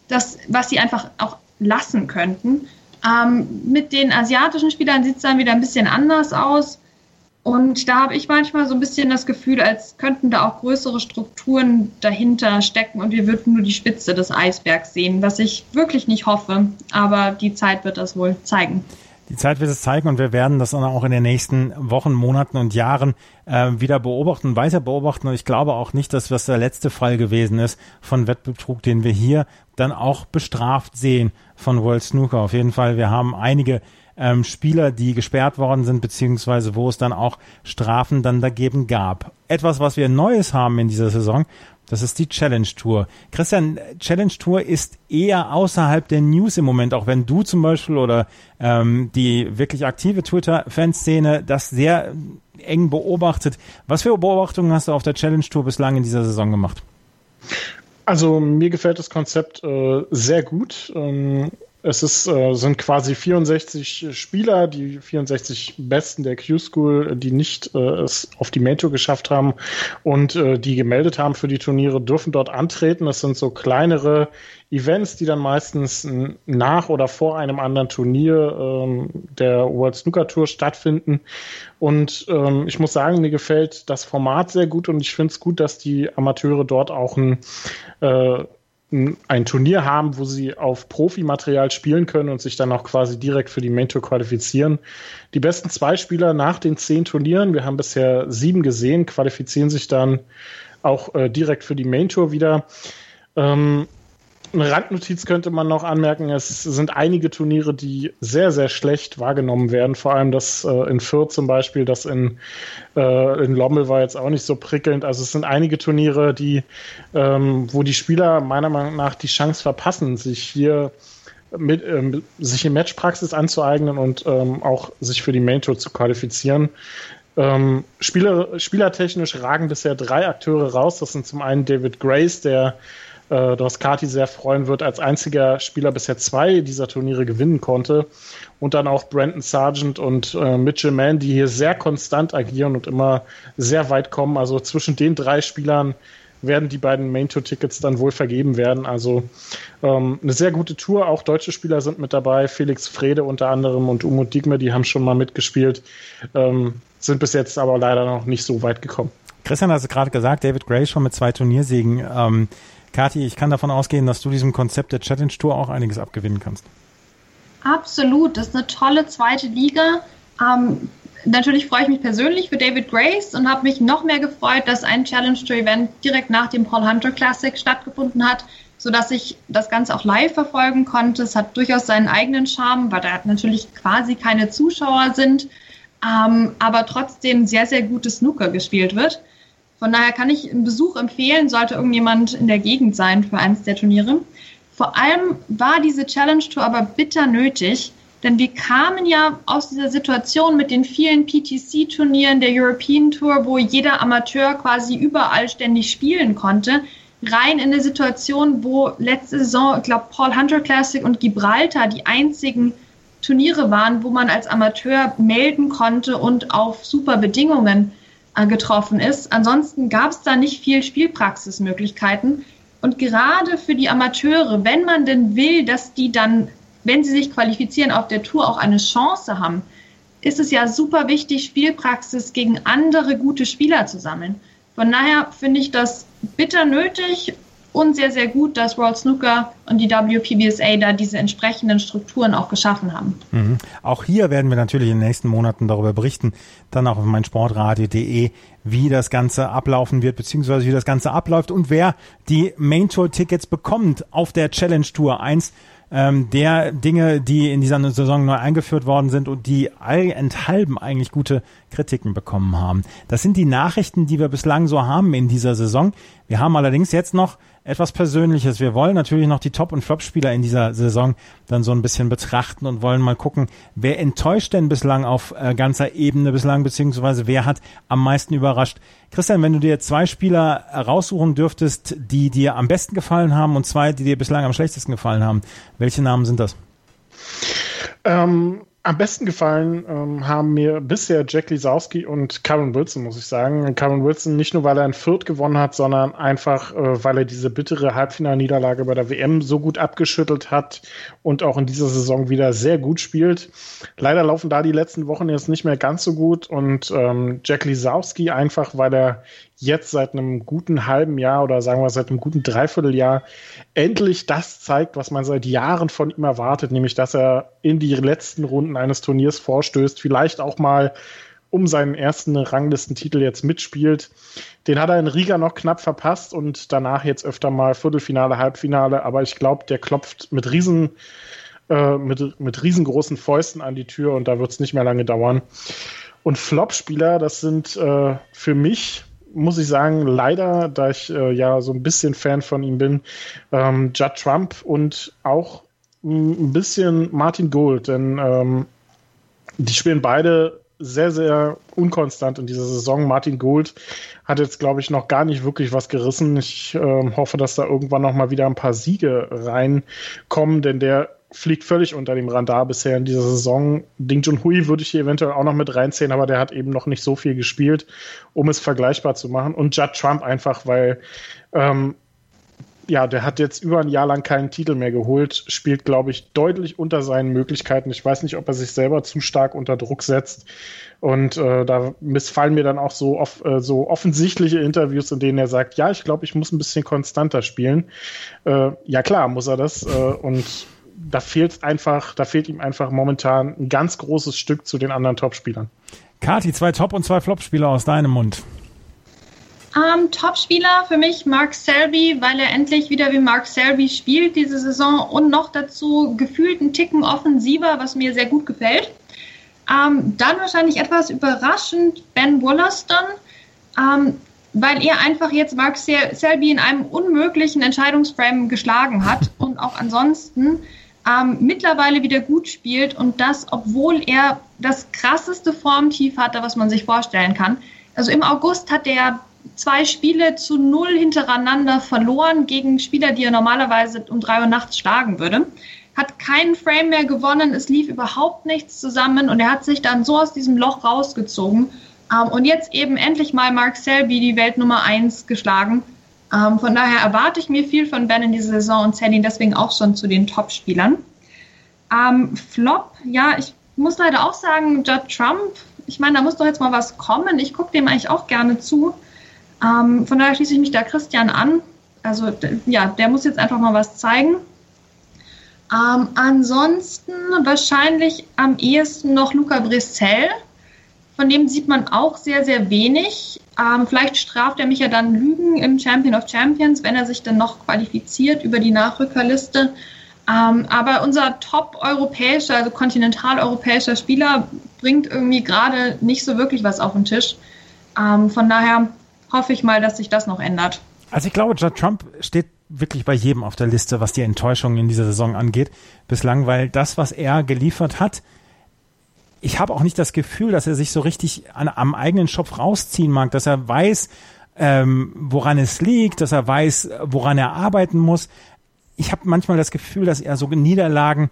das, was sie einfach auch lassen könnten. Ähm, mit den asiatischen Spielern sieht es dann wieder ein bisschen anders aus. Und da habe ich manchmal so ein bisschen das Gefühl, als könnten da auch größere Strukturen dahinter stecken und wir würden nur die Spitze des Eisbergs sehen, was ich wirklich nicht hoffe. Aber die Zeit wird das wohl zeigen. Die Zeit wird es zeigen und wir werden das dann auch in den nächsten Wochen, Monaten und Jahren äh, wieder beobachten, weiter beobachten. Und ich glaube auch nicht, dass das der letzte Fall gewesen ist von Wettbetrug, den wir hier dann auch bestraft sehen von World Snooker. Auf jeden Fall, wir haben einige ähm, Spieler, die gesperrt worden sind, beziehungsweise wo es dann auch Strafen dann dagegen gab. Etwas, was wir Neues haben in dieser Saison, das ist die Challenge Tour. Christian, Challenge Tour ist eher außerhalb der News im Moment, auch wenn du zum Beispiel oder ähm, die wirklich aktive Twitter-Fanszene das sehr eng beobachtet. Was für Beobachtungen hast du auf der Challenge Tour bislang in dieser Saison gemacht? Also mir gefällt das Konzept äh, sehr gut. Ähm, es ist, äh, sind quasi 64 Spieler, die 64 Besten der Q-School, die nicht äh, es auf die Main geschafft haben und äh, die gemeldet haben für die Turniere, dürfen dort antreten. Es sind so kleinere Events, die dann meistens nach oder vor einem anderen Turnier ähm, der World Snooker Tour stattfinden. Und ähm, ich muss sagen, mir gefällt das Format sehr gut und ich finde es gut, dass die Amateure dort auch ein äh, ein Turnier haben, wo sie auf Profimaterial spielen können und sich dann auch quasi direkt für die Main Tour qualifizieren. Die besten zwei Spieler nach den zehn Turnieren, wir haben bisher sieben gesehen, qualifizieren sich dann auch äh, direkt für die Main Tour wieder. Ähm, eine Randnotiz könnte man noch anmerken, es sind einige Turniere, die sehr, sehr schlecht wahrgenommen werden. Vor allem das äh, in Fürth zum Beispiel, das in, äh, in Lommel war jetzt auch nicht so prickelnd. Also es sind einige Turniere, die, ähm, wo die Spieler meiner Meinung nach die Chance verpassen, sich hier mit, ähm, sich in Matchpraxis anzueignen und ähm, auch sich für die Main Tour zu qualifizieren. Ähm, Spieler, spielertechnisch ragen bisher drei Akteure raus. Das sind zum einen David Grace, der äh, dass Kati sehr freuen wird, als einziger Spieler bisher zwei dieser Turniere gewinnen konnte. Und dann auch Brandon Sargent und äh, Mitchell Mann, die hier sehr konstant agieren und immer sehr weit kommen. Also zwischen den drei Spielern werden die beiden Main Tour Tickets dann wohl vergeben werden. Also ähm, eine sehr gute Tour. Auch deutsche Spieler sind mit dabei. Felix Frede unter anderem und Umut Digme, die haben schon mal mitgespielt, ähm, sind bis jetzt aber leider noch nicht so weit gekommen. Christian hat es gerade gesagt, David Gray schon mit zwei Turniersiegen. Ähm, Kathi, ich kann davon ausgehen, dass du diesem Konzept der Challenge Tour auch einiges abgewinnen kannst. Absolut, das ist eine tolle zweite Liga. Ähm, natürlich freue ich mich persönlich für David Grace und habe mich noch mehr gefreut, dass ein Challenge Tour Event direkt nach dem Paul Hunter Classic stattgefunden hat, sodass ich das Ganze auch live verfolgen konnte. Es hat durchaus seinen eigenen Charme, weil da natürlich quasi keine Zuschauer sind, ähm, aber trotzdem sehr, sehr gutes Snooker gespielt wird. Von daher kann ich einen Besuch empfehlen, sollte irgendjemand in der Gegend sein für eines der Turniere. Vor allem war diese Challenge Tour aber bitter nötig, Denn wir kamen ja aus dieser Situation mit den vielen PTC-Turnieren der European Tour, wo jeder Amateur quasi überall ständig spielen konnte, rein in eine Situation, wo letzte Saison, ich glaube, Paul Hunter Classic und Gibraltar die einzigen Turniere waren, wo man als Amateur melden konnte und auf super Bedingungen getroffen ist. Ansonsten gab es da nicht viel Spielpraxismöglichkeiten. Und gerade für die Amateure, wenn man denn will, dass die dann, wenn sie sich qualifizieren, auf der Tour auch eine Chance haben, ist es ja super wichtig, Spielpraxis gegen andere gute Spieler zu sammeln. Von daher finde ich das bitter nötig und sehr, sehr gut, dass World Snooker und die WPBSA da diese entsprechenden Strukturen auch geschaffen haben. Mhm. Auch hier werden wir natürlich in den nächsten Monaten darüber berichten, dann auch auf meinsportradio.de, wie das Ganze ablaufen wird, beziehungsweise wie das Ganze abläuft und wer die Main Tour Tickets bekommt auf der Challenge Tour 1 ähm, der Dinge, die in dieser Saison neu eingeführt worden sind und die allenthalben eigentlich gute Kritiken bekommen haben. Das sind die Nachrichten, die wir bislang so haben in dieser Saison. Wir haben allerdings jetzt noch etwas Persönliches. Wir wollen natürlich noch die Top- und Flop-Spieler in dieser Saison dann so ein bisschen betrachten und wollen mal gucken, wer enttäuscht denn bislang auf äh, ganzer Ebene bislang, beziehungsweise wer hat am meisten überrascht. Christian, wenn du dir zwei Spieler raussuchen dürftest, die dir am besten gefallen haben und zwei, die dir bislang am schlechtesten gefallen haben, welche Namen sind das? Ähm, am besten gefallen ähm, haben mir bisher Jack Lisowski und Karen Wilson, muss ich sagen. Karen Wilson nicht nur, weil er ein Fürth gewonnen hat, sondern einfach, äh, weil er diese bittere Halbfinalniederlage bei der WM so gut abgeschüttelt hat und auch in dieser Saison wieder sehr gut spielt. Leider laufen da die letzten Wochen jetzt nicht mehr ganz so gut und ähm, Jack Lisowski einfach, weil er jetzt seit einem guten halben Jahr oder sagen wir seit einem guten Dreivierteljahr endlich das zeigt, was man seit Jahren von ihm erwartet, nämlich dass er in die letzten Runden eines Turniers vorstößt, vielleicht auch mal um seinen ersten Ranglistentitel jetzt mitspielt. Den hat er in Riga noch knapp verpasst und danach jetzt öfter mal Viertelfinale, Halbfinale, aber ich glaube, der klopft mit riesen äh, mit, mit riesengroßen Fäusten an die Tür und da wird es nicht mehr lange dauern. Und Flop-Spieler, das sind äh, für mich muss ich sagen, leider, da ich äh, ja so ein bisschen Fan von ihm bin, ähm, Judd Trump und auch ein bisschen Martin Gold, denn ähm, die spielen beide sehr, sehr unkonstant in dieser Saison. Martin Gold hat jetzt, glaube ich, noch gar nicht wirklich was gerissen. Ich äh, hoffe, dass da irgendwann noch mal wieder ein paar Siege reinkommen, denn der fliegt völlig unter dem Radar bisher in dieser Saison. Ding Junhui würde ich hier eventuell auch noch mit reinziehen, aber der hat eben noch nicht so viel gespielt, um es vergleichbar zu machen. Und Judd Trump einfach, weil ähm, ja, der hat jetzt über ein Jahr lang keinen Titel mehr geholt, spielt, glaube ich, deutlich unter seinen Möglichkeiten. Ich weiß nicht, ob er sich selber zu stark unter Druck setzt. Und äh, da missfallen mir dann auch so, off, äh, so offensichtliche Interviews, in denen er sagt, ja, ich glaube, ich muss ein bisschen konstanter spielen. Äh, ja, klar, muss er das. Äh, und da fehlt einfach, da fehlt ihm einfach momentan ein ganz großes Stück zu den anderen Topspielern. Kati, zwei Top- und zwei Flop-Spieler aus deinem Mund. Um, ähm, Top-Spieler für mich Mark Selby, weil er endlich wieder wie Mark Selby spielt diese Saison und noch dazu gefühlt einen Ticken offensiver, was mir sehr gut gefällt. Um, ähm, dann wahrscheinlich etwas überraschend Ben Wollaston, um, ähm, weil er einfach jetzt Mark Selby in einem unmöglichen Entscheidungsframe geschlagen hat und auch ansonsten ähm, mittlerweile wieder gut spielt und das, obwohl er das krasseste Formtief hatte, was man sich vorstellen kann. Also im August hat er zwei Spiele zu null hintereinander verloren gegen Spieler, die er normalerweise um drei Uhr nachts schlagen würde. Hat keinen Frame mehr gewonnen, es lief überhaupt nichts zusammen und er hat sich dann so aus diesem Loch rausgezogen. Ähm, und jetzt eben endlich mal Mark Selby, die Welt Nummer eins, geschlagen. Ähm, von daher erwarte ich mir viel von Ben in dieser Saison und zähle ihn deswegen auch schon zu den Top-Spielern. Ähm, Flop, ja, ich muss leider auch sagen, Judd Trump, ich meine, da muss doch jetzt mal was kommen. Ich gucke dem eigentlich auch gerne zu. Ähm, von daher schließe ich mich da Christian an. Also ja, der muss jetzt einfach mal was zeigen. Ähm, ansonsten wahrscheinlich am ehesten noch Luca Brissell. Von dem sieht man auch sehr, sehr wenig. Ähm, vielleicht straft er mich ja dann Lügen im Champion of Champions, wenn er sich dann noch qualifiziert über die Nachrückerliste. Ähm, aber unser top-europäischer, also kontinentaleuropäischer Spieler bringt irgendwie gerade nicht so wirklich was auf den Tisch. Ähm, von daher hoffe ich mal, dass sich das noch ändert. Also ich glaube, Judd Trump steht wirklich bei jedem auf der Liste, was die Enttäuschungen in dieser Saison angeht, bislang, weil das, was er geliefert hat, ich habe auch nicht das Gefühl, dass er sich so richtig an, am eigenen Schopf rausziehen mag, dass er weiß, ähm, woran es liegt, dass er weiß, woran er arbeiten muss. Ich habe manchmal das Gefühl, dass er so Niederlagen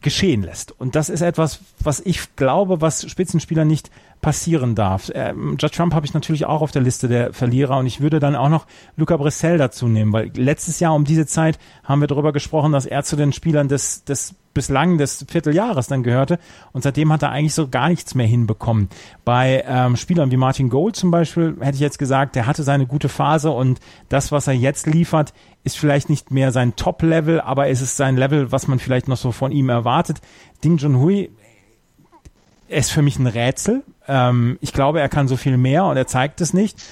geschehen lässt. Und das ist etwas, was ich glaube, was Spitzenspieler nicht passieren darf. Ähm, Judge Trump habe ich natürlich auch auf der Liste der Verlierer und ich würde dann auch noch Luca Brissell dazu nehmen, weil letztes Jahr um diese Zeit haben wir darüber gesprochen, dass er zu den Spielern des, des bislang des Vierteljahres dann gehörte und seitdem hat er eigentlich so gar nichts mehr hinbekommen. Bei ähm, Spielern wie Martin Gold zum Beispiel hätte ich jetzt gesagt, der hatte seine gute Phase und das, was er jetzt liefert, ist vielleicht nicht mehr sein Top-Level, aber es ist sein Level, was man vielleicht noch so von ihm erwartet. Ding Junhui ist für mich ein Rätsel. Ähm, ich glaube, er kann so viel mehr und er zeigt es nicht.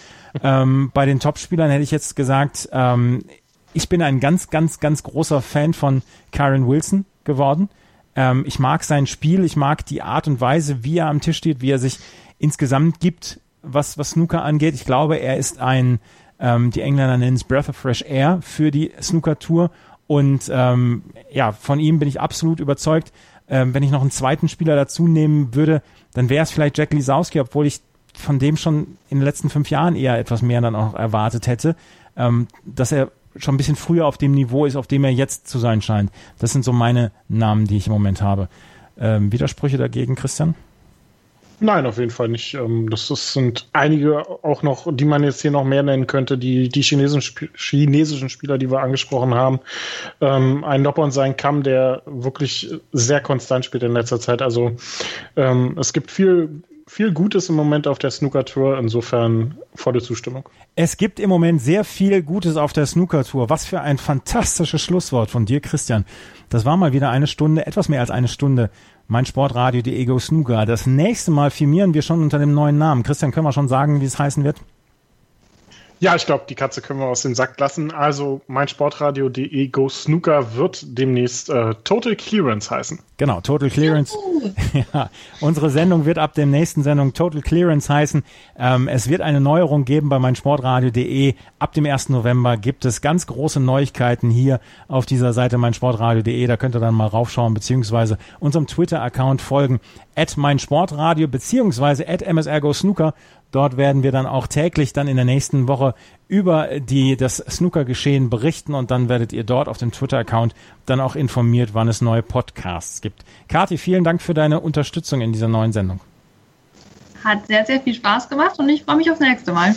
Ähm, bei den Topspielern hätte ich jetzt gesagt, ähm, ich bin ein ganz, ganz, ganz großer Fan von Karen Wilson geworden. Ähm, ich mag sein Spiel, ich mag die Art und Weise, wie er am Tisch steht, wie er sich insgesamt gibt, was, was Snooker angeht. Ich glaube, er ist ein, ähm, die Engländer nennen es Breath of Fresh Air für die Snooker-Tour. Und ähm, ja, von ihm bin ich absolut überzeugt. Ähm, wenn ich noch einen zweiten Spieler dazu nehmen würde, dann wäre es vielleicht Jack Lisowski, obwohl ich von dem schon in den letzten fünf Jahren eher etwas mehr dann auch erwartet hätte, ähm, dass er schon ein bisschen früher auf dem Niveau ist, auf dem er jetzt zu sein scheint. Das sind so meine Namen, die ich im Moment habe. Ähm, Widersprüche dagegen, Christian? Nein, auf jeden Fall nicht. Ähm, das, sind einige auch noch, die man jetzt hier noch mehr nennen könnte, die, die chinesischen, chinesischen Spieler, die wir angesprochen haben. Ähm, ein Noppon sein Kamm, der wirklich sehr konstant spielt in letzter Zeit. Also ähm, es gibt viel viel Gutes im Moment auf der Snooker Tour. Insofern volle Zustimmung. Es gibt im Moment sehr viel Gutes auf der Snooker Tour. Was für ein fantastisches Schlusswort von dir, Christian. Das war mal wieder eine Stunde, etwas mehr als eine Stunde. Mein Sportradio, die Ego Snooker. Das nächste Mal firmieren wir schon unter dem neuen Namen. Christian, können wir schon sagen, wie es heißen wird? Ja, ich glaube, die Katze können wir aus dem Sack lassen. Also mein Sportradio.de Go Snooker wird demnächst äh, Total Clearance heißen. Genau, Total Clearance. ja, unsere Sendung wird ab der nächsten Sendung Total Clearance heißen. Ähm, es wird eine Neuerung geben bei meinsportradio.de. Ab dem 1. November gibt es ganz große Neuigkeiten hier auf dieser Seite meinsportradio.de. Da könnt ihr dann mal raufschauen, beziehungsweise unserem Twitter-Account folgen, at meinsportradio, beziehungsweise at msrgo snooker Dort werden wir dann auch täglich dann in der nächsten Woche über die, das Snooker-Geschehen berichten und dann werdet ihr dort auf dem Twitter-Account dann auch informiert, wann es neue Podcasts gibt. Kati, vielen Dank für deine Unterstützung in dieser neuen Sendung. Hat sehr, sehr viel Spaß gemacht und ich freue mich aufs nächste Mal.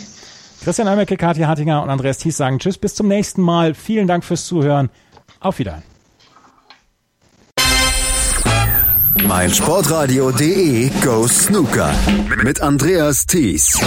Christian Almecke, Kathi Hartinger und Andreas Thies sagen Tschüss, bis zum nächsten Mal. Vielen Dank fürs Zuhören. Auf Wiedersehen. Mein Sportradio.de Go Snooker mit Andreas Thies.